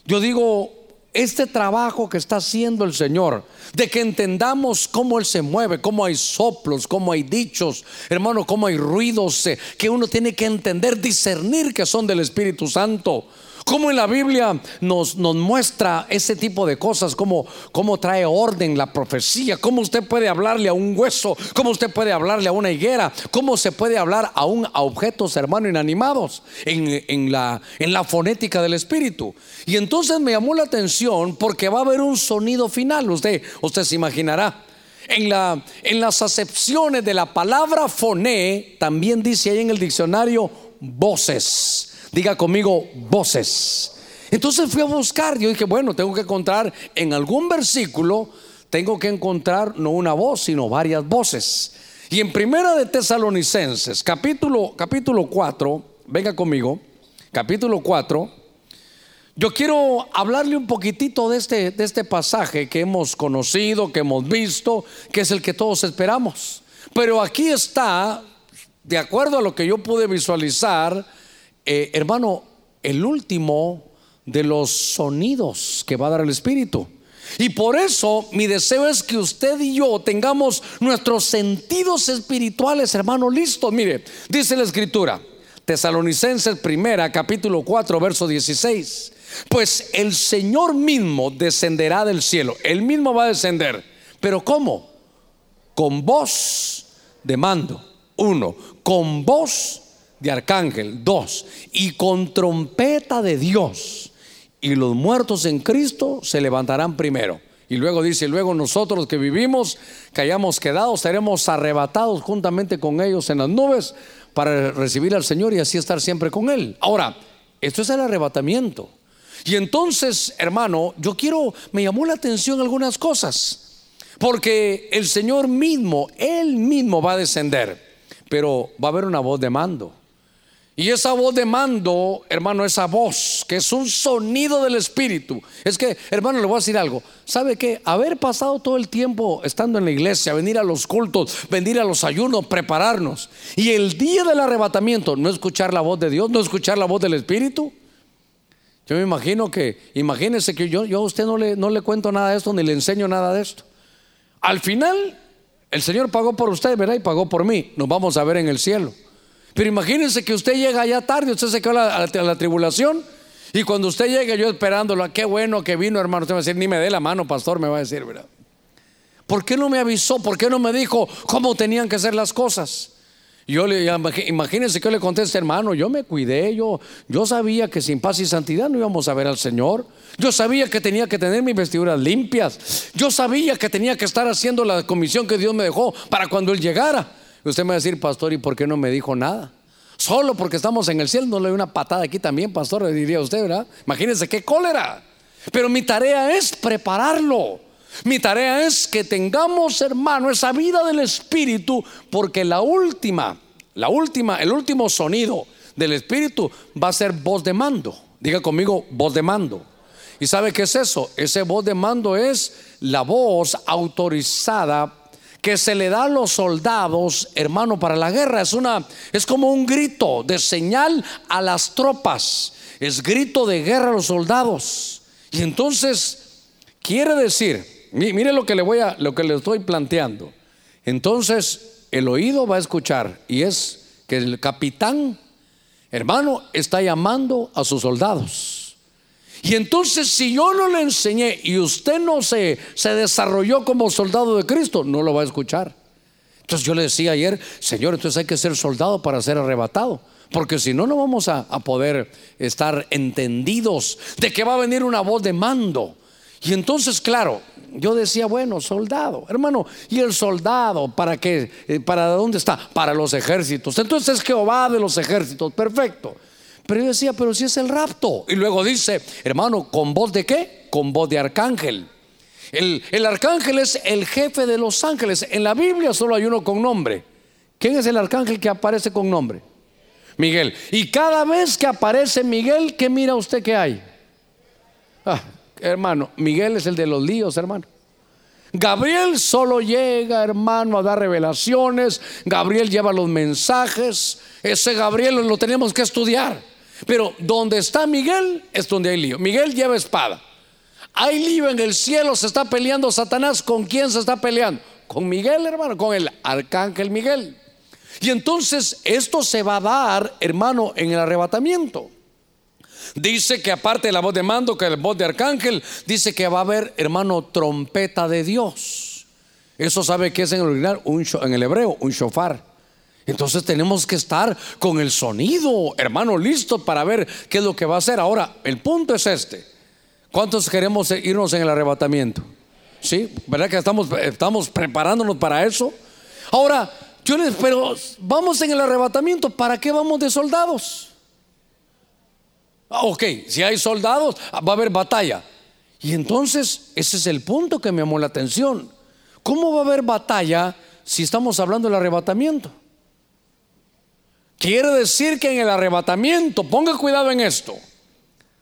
[SPEAKER 1] yo digo, este trabajo que está haciendo el Señor, de que entendamos cómo Él se mueve, cómo hay soplos, cómo hay dichos, hermano, cómo hay ruidos, eh, que uno tiene que entender, discernir que son del Espíritu Santo. Cómo en la Biblia nos, nos muestra ese tipo de cosas, cómo, cómo trae orden la profecía, cómo usted puede hablarle a un hueso, cómo usted puede hablarle a una higuera, cómo se puede hablar a, un, a objetos, hermano, inanimados en, en, la, en la fonética del Espíritu. Y entonces me llamó la atención porque va a haber un sonido final, usted, usted se imaginará. En, la, en, las acepciones de la palabra foné, también dice ahí en el diccionario voces. Diga conmigo voces. Entonces fui a buscar, yo dije, bueno, tengo que encontrar en algún versículo, tengo que encontrar no una voz, sino varias voces. Y en Primera de Tesalonicenses, capítulo capítulo 4, venga conmigo, capítulo 4, yo quiero hablarle un poquitito de este, de este pasaje que hemos conocido, que hemos visto, que es el que todos esperamos. Pero aquí está, de acuerdo a lo que yo pude visualizar, eh, hermano, el último de los sonidos que va a dar el Espíritu. Y por eso mi deseo es que usted y yo tengamos nuestros sentidos espirituales, hermano, listos. Mire, dice la escritura, Tesalonicenses primera, capítulo 4, verso 16. Pues el Señor mismo descenderá del cielo. Él mismo va a descender. Pero ¿cómo? Con voz de mando. Uno, con voz de arcángel, dos, y con trompeta de Dios. Y los muertos en Cristo se levantarán primero. Y luego dice, luego nosotros que vivimos, que hayamos quedado, seremos arrebatados juntamente con ellos en las nubes para recibir al Señor y así estar siempre con Él. Ahora, esto es el arrebatamiento. Y entonces, hermano, yo quiero, me llamó la atención algunas cosas, porque el Señor mismo, Él mismo va a descender, pero va a haber una voz de mando. Y esa voz de mando, hermano, esa voz que es un sonido del Espíritu. Es que, hermano, le voy a decir algo. ¿Sabe qué? Haber pasado todo el tiempo estando en la iglesia, venir a los cultos, venir a los ayunos, prepararnos. Y el día del arrebatamiento, no escuchar la voz de Dios, no escuchar la voz del Espíritu. Yo me imagino que, imagínese que yo, yo a usted no le, no le cuento nada de esto, ni le enseño nada de esto. Al final, el Señor pagó por usted, ¿verdad? Y pagó por mí. Nos vamos a ver en el cielo. Pero imagínense que usted llega ya tarde, usted se quedó a la, tribulación. Y cuando usted llega, yo esperándolo, ah, qué bueno que vino, hermano. Usted va a decir, ni me dé la mano, pastor, me va a decir, ¿verdad? ¿Por qué no me avisó? ¿Por qué no me dijo cómo tenían que ser las cosas? Yo le imagínense que yo le conteste, hermano, yo me cuidé, yo, yo sabía que sin paz y santidad no íbamos a ver al Señor. Yo sabía que tenía que tener mis vestiduras limpias. Yo sabía que tenía que estar haciendo la comisión que Dios me dejó para cuando Él llegara. Usted me va a decir, pastor, ¿y por qué no me dijo nada? Solo porque estamos en el cielo, no le doy una patada aquí también, pastor, le diría usted, ¿verdad? Imagínense qué cólera. Pero mi tarea es prepararlo. Mi tarea es que tengamos, hermano, esa vida del Espíritu, porque la última, la última, el último sonido del Espíritu va a ser voz de mando. Diga conmigo, voz de mando. ¿Y sabe qué es eso? Ese voz de mando es la voz autorizada que se le da a los soldados, hermano, para la guerra. Es una es como un grito de señal a las tropas. Es grito de guerra a los soldados. Y entonces quiere decir, mire lo que le voy a lo que le estoy planteando. Entonces, el oído va a escuchar y es que el capitán, hermano, está llamando a sus soldados. Y entonces si yo no le enseñé y usted no se, se desarrolló como soldado de Cristo, no lo va a escuchar. Entonces yo le decía ayer, Señor, entonces hay que ser soldado para ser arrebatado. Porque si no, no vamos a, a, poder estar entendidos de que va a venir una voz de mando. Y entonces, claro, yo decía, bueno, soldado, hermano, ¿y el soldado para qué? Eh, ¿Para dónde está? Para los ejércitos. Entonces es Jehová de los ejércitos, perfecto. Pero yo decía, pero si es el rapto. Y luego dice, hermano, ¿con voz de qué? Con voz de arcángel. El, el, arcángel es el jefe de los ángeles. En la Biblia solo hay uno con nombre. ¿Quién es el arcángel que aparece con nombre? Miguel. Y cada vez que aparece Miguel, ¿qué mira usted que hay? Ah, hermano, Miguel es el de los líos, hermano. Gabriel solo llega, hermano, a dar revelaciones. Gabriel lleva los mensajes. Ese Gabriel lo tenemos que estudiar. Pero donde está Miguel es donde hay lío. Miguel lleva espada. Hay lío en el cielo, se está peleando Satanás. ¿Con quién se está peleando? Con Miguel, hermano, con el arcángel Miguel. Y entonces esto se va a dar, hermano, en el arrebatamiento. Dice que aparte de la voz de mando, que la voz de arcángel, dice que va a haber, hermano, trompeta de Dios. Eso sabe que es en el original, en el hebreo, un shofar. Entonces tenemos que estar con el sonido, hermano, listo para ver qué es lo que va a hacer. Ahora, el punto es este. ¿Cuántos queremos irnos en el arrebatamiento? ¿Sí? ¿Verdad que estamos, estamos preparándonos para eso? Ahora, yo les, pero vamos en el arrebatamiento, ¿para qué vamos de soldados? Ah, ok, si hay soldados, va a haber batalla. Y entonces, ese es el punto que me llamó la atención. ¿Cómo va a haber batalla si estamos hablando del arrebatamiento? Quiere decir que en el arrebatamiento, ponga cuidado en esto,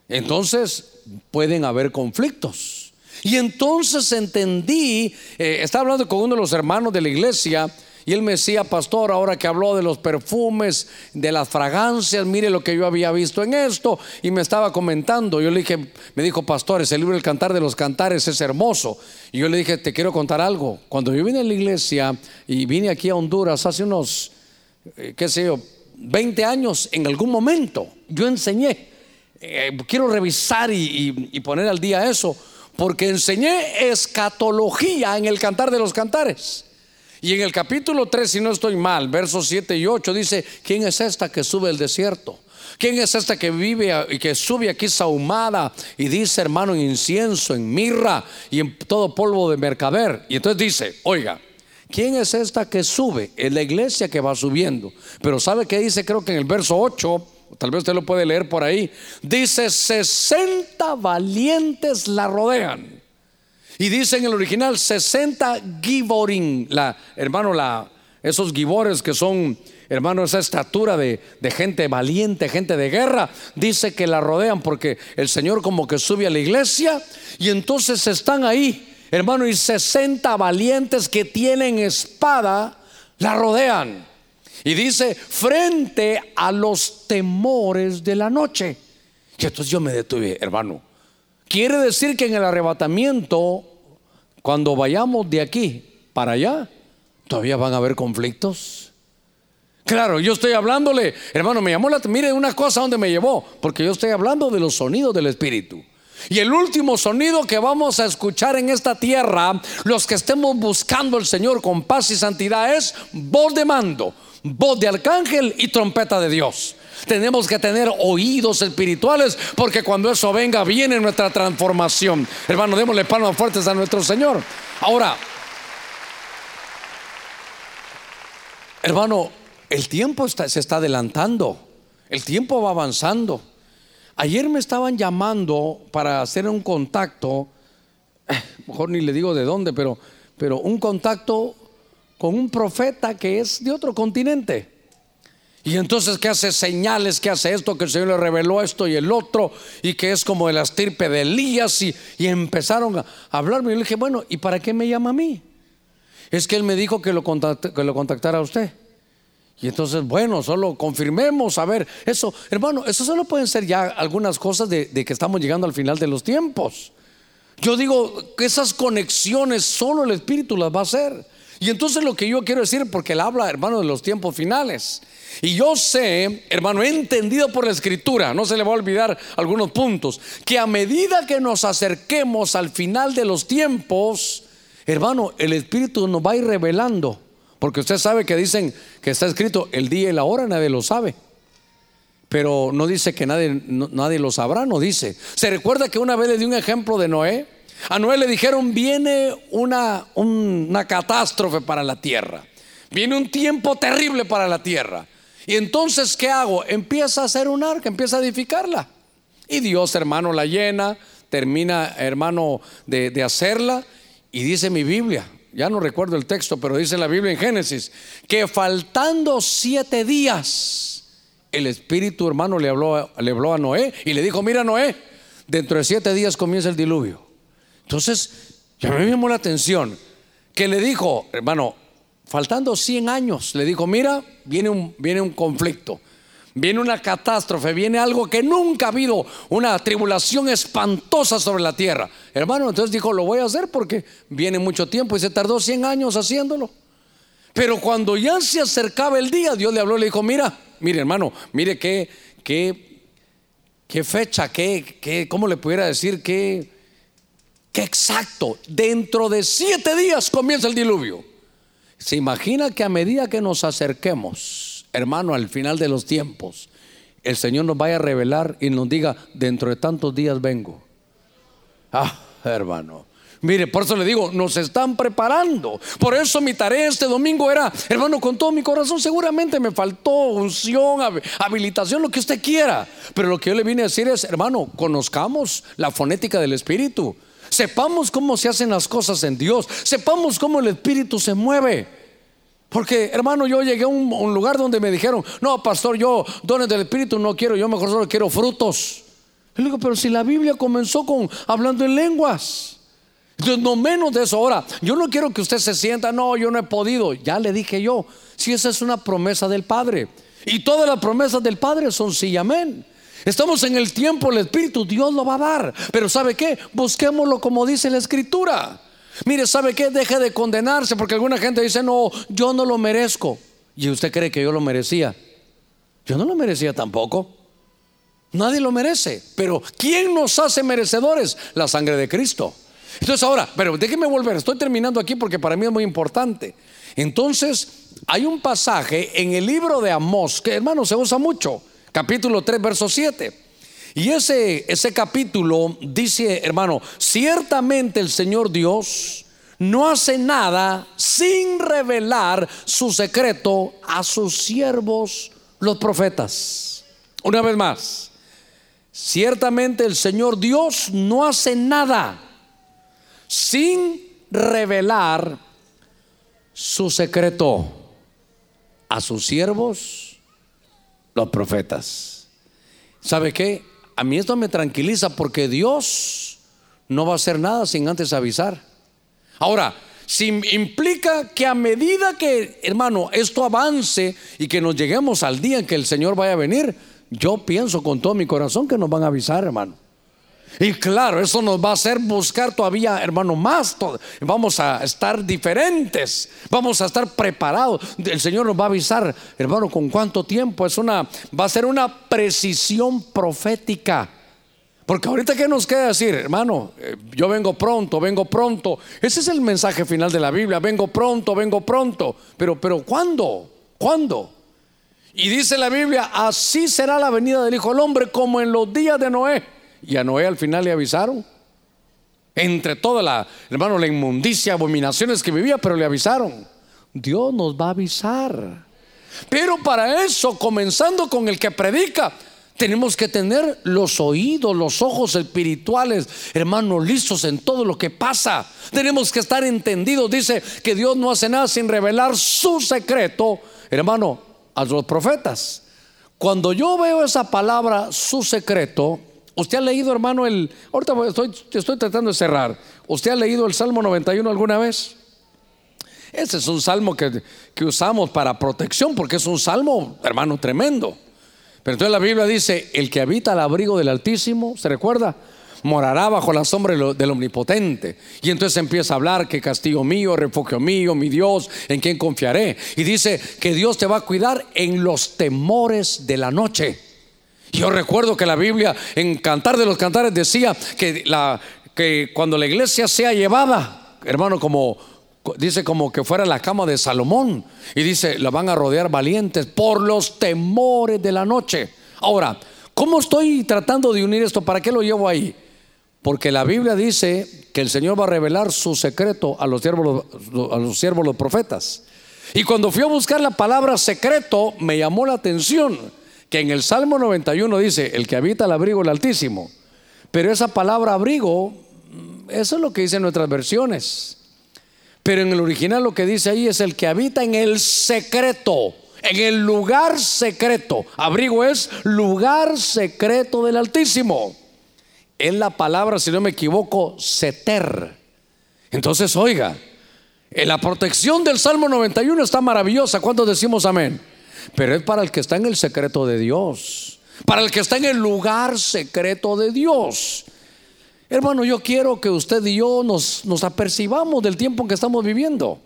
[SPEAKER 1] entonces pueden haber conflictos. Y entonces entendí, eh, estaba hablando con uno de los hermanos de la iglesia, y él me decía, pastor, ahora que habló de los perfumes, de las fragancias, mire lo que yo había visto en esto. Y me estaba comentando. Yo le dije, me dijo, pastor, ese libro El Cantar de los Cantares es hermoso. Y yo le dije, te quiero contar algo. Cuando yo vine a la iglesia y vine aquí a Honduras hace unos, eh, qué sé yo, 20 años, en algún momento, yo enseñé. Eh, quiero revisar y, poner al día eso, porque enseñé escatología en el Cantar de los Cantares. Y en el capítulo 3, si no estoy mal, versos 7 y 8, dice, ¿quién es esta que sube el desierto? ¿Quién es esta que vive y que sube aquí sahumada y dice, hermano, en incienso, en mirra y en todo polvo de mercader? Y entonces dice, oiga, ¿quién es esta que sube? Es la iglesia que va subiendo. Pero ¿sabe qué dice? Creo que en el verso 8, tal vez usted lo puede leer por ahí, dice, 60 valientes la rodean. Y dice en el original 60 giborim, la, hermano, la, esos gibores que son, hermano, esa estatura de, gente valiente, gente de guerra, dice que la rodean porque el Señor como que sube a la iglesia y entonces están ahí, hermano, y 60 valientes que tienen espada la rodean. Y dice, frente a los temores de la noche. Y entonces yo me detuve, hermano. Quiere decir que en el arrebatamiento, cuando vayamos de aquí para allá, todavía van a haber conflictos. Claro, yo estoy hablándole, hermano, me llamó la mire una cosa donde me llevó, porque yo estoy hablando de los sonidos del espíritu. Y el último sonido que vamos a escuchar en esta tierra, los que estemos buscando al Señor con paz y santidad, es voz de mando, voz de arcángel y trompeta de Dios. Tenemos que tener oídos espirituales porque cuando eso venga viene nuestra transformación. Hermano, démosle palmas fuertes a nuestro Señor. Ahora, hermano, el tiempo se está adelantando. El tiempo va avanzando. Ayer me estaban llamando para hacer un contacto, mejor ni le digo de dónde, pero, pero un contacto con un profeta que es de otro continente. Y entonces que hace señales, que hace esto, que el Señor le reveló esto y el otro, y que es como de la de Elías, y, empezaron a hablarme. Y yo le dije, bueno, ¿y para qué me llama a mí? Es que él me dijo que lo, que lo contactara a usted. Y entonces, bueno, solo confirmemos, a ver, eso, hermano, eso solo pueden ser ya algunas cosas de, que estamos llegando al final de los tiempos. Yo digo que esas conexiones solo el Espíritu las va a hacer. Y entonces lo que yo quiero decir, porque él habla, hermano, de los tiempos finales. Y yo sé, hermano, he entendido por la escritura, no se le va a olvidar algunos puntos, que a medida que nos acerquemos al final de los tiempos, hermano, el Espíritu nos va a ir revelando. Porque usted sabe que dicen que está escrito el día y la hora, nadie lo sabe. Pero no dice que nadie, nadie lo sabrá, no dice. Se recuerda que una vez le di un ejemplo de Noé. A Noé le dijeron, viene una, una catástrofe para la tierra. Viene un tiempo terrible para la tierra. Y entonces, ¿qué hago? Empieza a hacer un arca, empieza a edificarla. Y Dios, hermano, la llena, termina, hermano, de, de hacerla. Y dice mi Biblia, ya no recuerdo el texto, pero dice la Biblia en Génesis, que faltando siete días, el Espíritu, hermano, le habló, a Noé y le dijo, mira Noé, dentro de siete días comienza el diluvio. Entonces, Y a mí me la atención que le dijo, hermano, faltando 100 años, le dijo, mira, viene un, viene un conflicto, viene una catástrofe, viene algo que nunca ha habido, una tribulación espantosa sobre la tierra. Hermano, entonces dijo, lo voy a hacer porque viene mucho tiempo y se tardó 100 años haciéndolo. Pero cuando ya se acercaba el día, Dios le habló le dijo, mira, mire hermano, mire qué, qué, qué fecha, qué, qué, ¿cómo le pudiera decir? Qué, qué exacto. Dentro de siete días comienza el diluvio. Se imagina que a medida que nos acerquemos, hermano, al final de los tiempos, el Señor nos vaya a revelar y nos diga, dentro de tantos días vengo. Ah, hermano. Mire, por eso le digo, nos están preparando. Por eso mi tarea este domingo era, hermano, con todo mi corazón, seguramente me faltó unción, habilitación, lo que usted quiera. Pero lo que yo le vine a decir es, hermano, conozcamos la fonética del Espíritu. Sepamos cómo se hacen las cosas en Dios. Sepamos cómo el Espíritu se mueve. Porque, hermano, yo llegué a un, lugar donde me dijeron, no, pastor, yo dones del Espíritu no quiero, yo mejor solo quiero frutos. le digo, pero si la Biblia comenzó con hablando en lenguas. Entonces, no menos de eso. Ahora, yo no quiero que usted se sienta, no, yo no he podido. Ya le dije yo, si esa es una promesa del Padre. Y todas las promesas del Padre son sí y amén. Estamos en el tiempo, el Espíritu, Dios lo va a dar. Pero ¿sabe qué? Busquémoslo como dice la Escritura. Mire, ¿sabe qué? Deje de condenarse porque alguna gente dice, no, yo no lo merezco. ¿Y usted cree que yo lo merecía? Yo no lo merecía tampoco. Nadie lo merece. Pero ¿quién nos hace merecedores? La sangre de Cristo. Entonces ahora, pero déjeme volver, estoy terminando aquí porque para mí es muy importante. Entonces, hay un pasaje en el libro de Amós que hermano se usa mucho capítulo 3, verso 7. Y ese, ese capítulo dice, hermano, ciertamente el Señor Dios no hace nada sin revelar su secreto a sus siervos, los profetas. Una vez más, ciertamente el Señor Dios no hace nada sin revelar su secreto a sus siervos, los profetas. ¿Sabe qué? A mí esto me tranquiliza porque Dios no va a hacer nada sin antes avisar. Ahora, si implica que a medida que, hermano, esto avance y que nos lleguemos al día en que el Señor vaya a venir, yo pienso con todo mi corazón que nos van a avisar, hermano. Y claro, eso nos va a hacer buscar todavía, hermano, más. Vamos a estar diferentes, vamos a estar preparados. El Señor nos va a avisar, hermano, con cuánto tiempo. Es una, va a ser una precisión profética. Porque ahorita que nos queda decir, hermano, eh, yo vengo pronto, vengo pronto. Ese es el mensaje final de la Biblia, vengo pronto, vengo pronto. Pero, pero ¿cuándo? ¿Cuándo? Y dice la Biblia, así será la venida del Hijo del Hombre como en los días de Noé. Y a Noé al final le avisaron. Entre toda la, hermano, la inmundicia, abominaciones que vivía, pero le avisaron. Dios nos va a avisar. Pero para eso, comenzando con el que predica, tenemos que tener los oídos, los ojos espirituales, hermano, listos en todo lo que pasa. Tenemos que estar entendidos. Dice que Dios no hace nada sin revelar su secreto, hermano, a los profetas. Cuando yo veo esa palabra, su secreto, ¿Usted ha leído, hermano, el... Ahorita estoy, tratando de cerrar. ¿Usted ha leído el Salmo 91 alguna vez? Ese es un salmo que, que usamos para protección porque es un salmo, hermano, tremendo. Pero entonces la Biblia dice, el que habita al abrigo del Altísimo, ¿se recuerda? Morará bajo la sombra del Omnipotente. Y entonces empieza a hablar que castigo mío, refugio mío, mi Dios, en quien confiaré. Y dice que Dios te va a cuidar en los temores de la noche. Yo recuerdo que la Biblia en Cantar de los Cantares decía que, la, que cuando la iglesia sea llevada, hermano, como dice como que fuera la cama de Salomón, y dice, la van a rodear valientes por los temores de la noche. Ahora, ¿cómo estoy tratando de unir esto? ¿Para qué lo llevo ahí? Porque la Biblia dice que el Señor va a revelar su secreto a los siervos, a los, siervos, los profetas. Y cuando fui a buscar la palabra secreto, me llamó la atención que en el Salmo 91 dice, el que habita el abrigo el Altísimo. Pero esa palabra abrigo, mm, eso es lo que dicen nuestras versiones. Pero en el original lo que dice ahí es el que habita en el secreto, en el lugar secreto. Abrigo es lugar secreto del Altísimo. Es la palabra, si no me equivoco, seter. Entonces, oiga, en la protección del Salmo 91 está maravillosa. ¿Cuántos decimos amén? Pero es para el que está en el secreto de Dios, para el que está en el lugar secreto de Dios. Hermano, yo quiero que usted y yo nos, nos apercibamos del tiempo que estamos viviendo.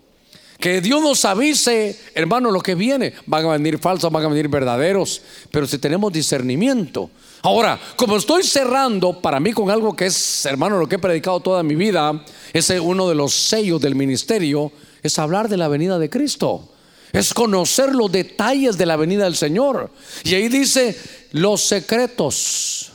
[SPEAKER 1] Que Dios nos avise, hermano, lo que viene. Van a venir falsos, van a venir verdaderos. Pero si tenemos discernimiento. Ahora, como estoy cerrando para mí con algo que es, hermano, lo que he predicado toda mi vida, es uno de los sellos del ministerio, es hablar de la venida de Cristo. Es conocer los detalles de la venida del Señor. Y ahí dice los secretos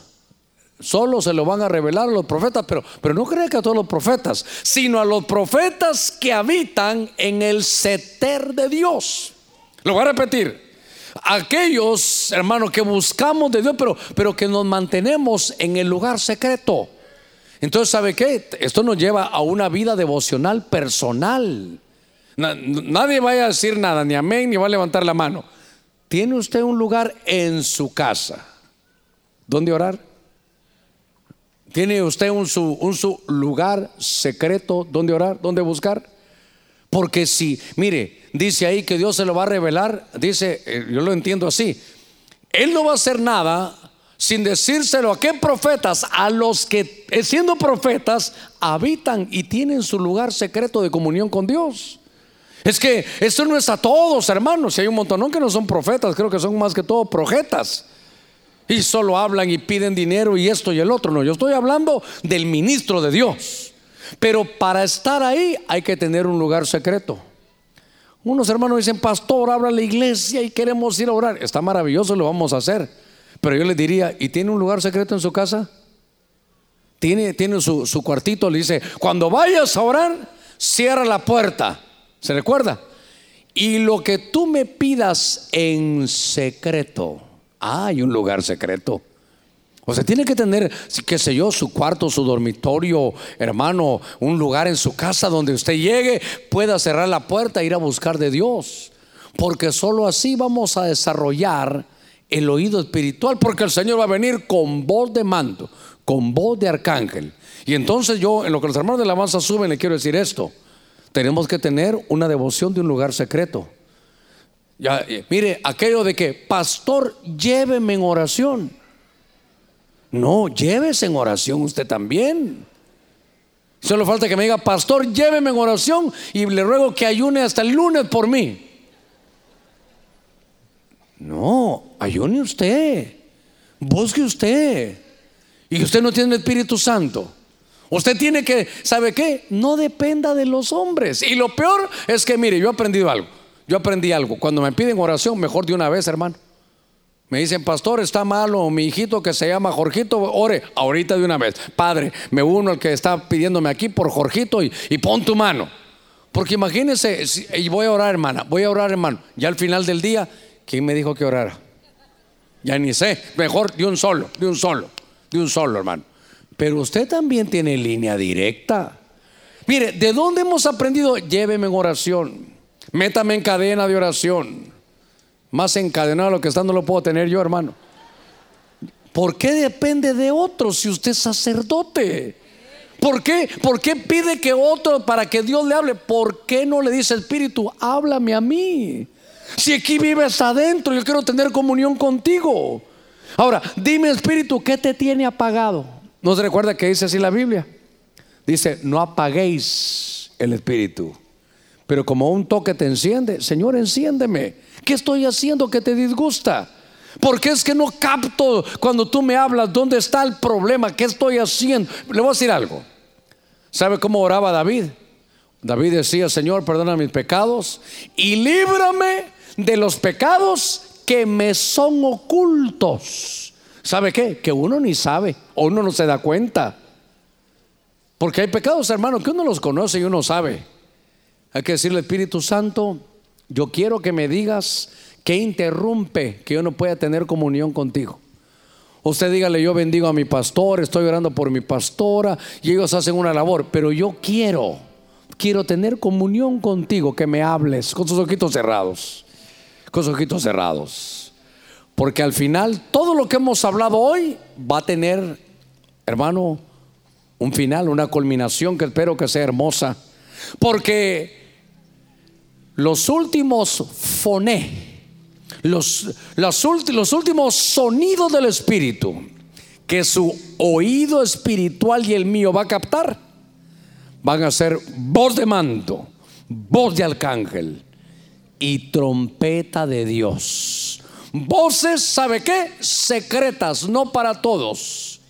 [SPEAKER 1] Solo se lo van a revelar a los profetas, pero, pero no cree que a todos los profetas, sino a los profetas que habitan en el seter de Dios. Lo voy a repetir. Aquellos, hermanos, que buscamos de Dios, pero, pero que nos mantenemos en el lugar secreto. Entonces, ¿sabe qué? Esto nos lleva a una vida devocional personal. Nadie vaya a decir nada, ni amén, ni va a levantar la mano. ¿Tiene usted un lugar en su casa? ¿Dónde orar? ¿Tiene usted un su, lugar secreto donde orar, donde buscar? Porque si, mire, dice ahí que Dios se lo va a revelar, dice, eh, yo lo entiendo así, Él no va a hacer nada sin decírselo a qué profetas, a los que eh, siendo profetas habitan y tienen su lugar secreto de comunión con Dios. Es que esto no es a todos, hermanos. Si hay un montón que no son profetas, creo que son más que todo projetas y solo hablan y piden dinero y esto y el otro. No, yo estoy hablando del ministro de Dios. Pero para estar ahí hay que tener un lugar secreto. Unos hermanos dicen, pastor, abra la iglesia y queremos ir a orar. Está maravilloso, lo vamos a hacer. Pero yo le diría, ¿y tiene un lugar secreto en su casa? Tiene, tiene su, su cuartito, le dice, cuando vayas a orar, cierra la puerta. ¿Se recuerda? Y lo que tú me pidas en secreto hay un lugar secreto. O sea, tiene que tener, qué sé yo, su cuarto, su dormitorio, hermano, un lugar en su casa donde usted llegue, pueda cerrar la puerta e ir a buscar de Dios. Porque solo así vamos a desarrollar el oído espiritual, porque el Señor va a venir con voz de mando, con voz de arcángel. Y entonces yo, en lo que los hermanos de la alabanza suben, le quiero decir esto. Tenemos que tener una devoción de un lugar secreto. Eh, mire, aquello de que, pastor, lléveme en oración. No, llévese en oración usted también. Solo falta que me diga, pastor, lléveme en oración y le ruego que ayune hasta el lunes por mí. No, ayune usted. Busque usted. Y usted no tiene el Espíritu Santo. Usted tiene que, ¿sabe qué? No dependa de los hombres. Y lo peor es que, mire, yo he aprendido algo. Yo aprendí algo. Cuando me piden oración, mejor de una vez, hermano. Me dicen, pastor, está malo mi hijito que se llama Jorgito, ore ahorita de una vez. Padre, me uno al que está pidiéndome aquí por Jorgito y, pon tu mano. Porque imagínense, y voy a orar, hermana, voy a orar, hermano. Ya al final del día, ¿quién me dijo que orara? Ya ni sé, mejor de un solo, de un solo, de un solo, hermano. Pero usted también tiene línea directa. Mire, ¿de dónde hemos aprendido? Lléveme en oración. Métame en cadena de oración. Más encadenado lo que está no lo puedo tener yo, hermano. ¿Por qué depende de otro si usted es sacerdote? ¿Por qué? ¿Por qué pide que otro para que Dios le hable? ¿Por qué no le dice Espíritu, háblame a mí? Si aquí vives adentro, yo quiero tener comunión contigo. Ahora, dime Espíritu, ¿qué te tiene apagado? ¿No se recuerda que dice así la Biblia? Dice, no apaguéis el Espíritu. Pero como un toque te enciende, Señor, enciéndeme. ¿Qué estoy haciendo que te disgusta? Porque es que no capto cuando tú me hablas dónde está el problema, qué estoy haciendo. Le voy a decir algo. ¿Sabe cómo oraba David? David decía, Señor, perdona mis pecados y líbrame de los pecados que me son ocultos. ¿Sabe qué? Que uno ni sabe o uno no se da cuenta. Porque hay pecados, hermano, que uno los conoce y uno sabe. Hay que decirle, Espíritu Santo, yo quiero que me digas qué interrumpe que yo no pueda tener comunión contigo. Usted dígale, yo bendigo a mi pastor, estoy orando por mi pastora y ellos hacen una labor, pero yo quiero, quiero tener comunión contigo, que me hables con sus ojitos cerrados, con sus ojitos cerrados. Porque al final todo lo que hemos hablado hoy va a tener, hermano, un final, una culminación que espero que sea hermosa. Porque los últimos foné, los, los, los últimos sonidos del Espíritu que su oído espiritual y el mío va a captar, van a ser voz de manto, voz de arcángel y trompeta de Dios. Voces, ¿sabe qué? Secretas, no para todos.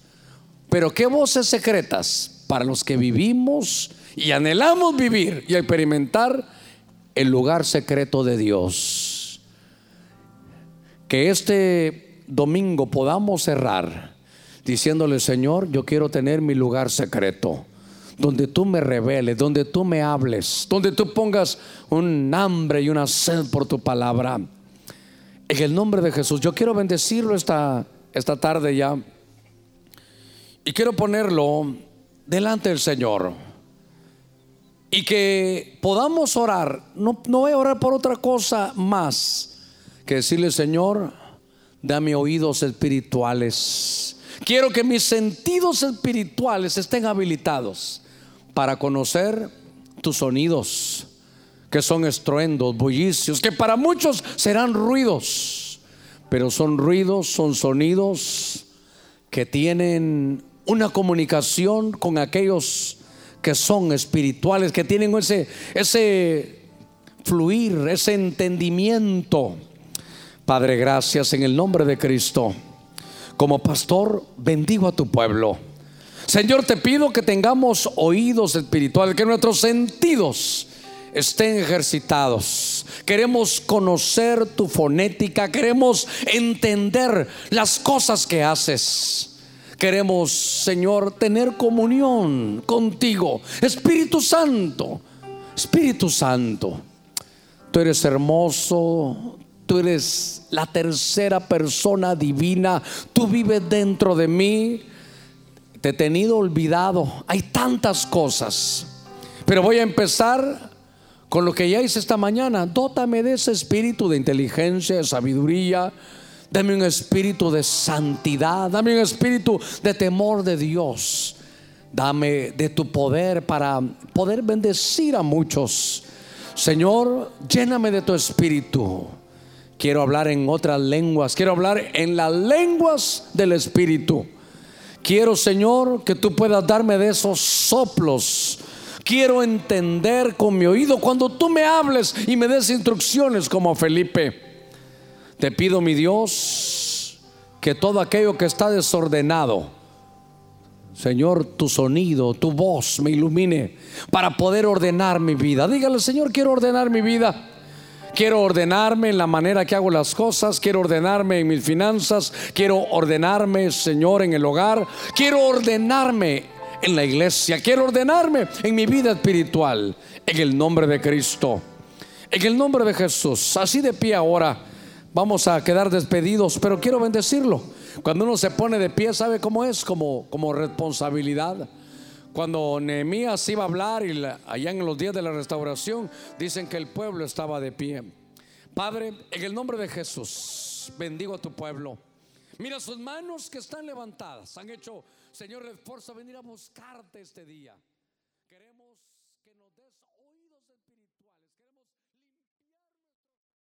[SPEAKER 1] Pero ¿qué voces secretas? Para los que vivimos y anhelamos vivir y experimentar el lugar secreto de Dios. Que este domingo podamos cerrar diciéndole, Señor, yo quiero tener mi lugar secreto donde tú me reveles, donde tú me hables, donde tú pongas un hambre y una sed por tu palabra. En el nombre de Jesús, yo quiero bendecirlo esta, esta tarde ya. Y quiero ponerlo delante del Señor. Y que podamos orar. No, no voy a orar por otra cosa más que decirle, Señor, dame oídos espirituales. Quiero que mis sentidos espirituales estén habilitados para conocer tus sonidos, que son estruendos, bullicios, que para muchos serán ruidos, pero son ruidos, son sonidos que tienen una comunicación con aquellos que son espirituales, que tienen ese, ese fluir, ese entendimiento. Padre, gracias en el nombre de Cristo. Como pastor, bendigo a tu pueblo. Señor, te pido que tengamos oídos espirituales, que nuestros sentidos estén ejercitados. Queremos conocer tu fonética, queremos entender las cosas que haces. Queremos, Señor, tener comunión contigo. Espíritu Santo, Espíritu Santo, tú eres hermoso, tú eres la tercera persona divina, tú vives dentro de mí te he tenido olvidado. Hay tantas cosas. Pero voy a empezar con lo que ya hice esta mañana. Dótame de ese espíritu de inteligencia, de sabiduría. Dame un espíritu de santidad. Dame un espíritu de temor de Dios. Dame de tu poder para poder bendecir a muchos. Señor, lléname de tu espíritu. Quiero hablar en otras lenguas. Quiero hablar en las lenguas del espíritu. Quiero, Señor, que tú puedas darme de esos soplos. Quiero entender con mi oído cuando tú me hables y me des instrucciones como Felipe. Te pido, mi Dios, que todo aquello que está desordenado, Señor, tu sonido, tu voz me ilumine para poder ordenar mi vida. Dígale, Señor, quiero ordenar mi vida. Quiero ordenarme en la manera que hago las cosas, quiero ordenarme en mis finanzas, quiero ordenarme, Señor, en el hogar, quiero ordenarme en la iglesia, quiero ordenarme en mi vida espiritual, en el nombre de Cristo, en el nombre de Jesús. Así de pie ahora, vamos a quedar despedidos, pero quiero bendecirlo. Cuando uno se pone de pie, ¿sabe cómo es? Como, como responsabilidad. Cuando Nehemías iba a hablar y allá en los días de la restauración, dicen que el pueblo estaba de pie. Padre, en el nombre de Jesús, bendigo a tu pueblo. Mira sus manos que están levantadas. Han hecho, Señor, esfuerzo a venir a buscarte este día.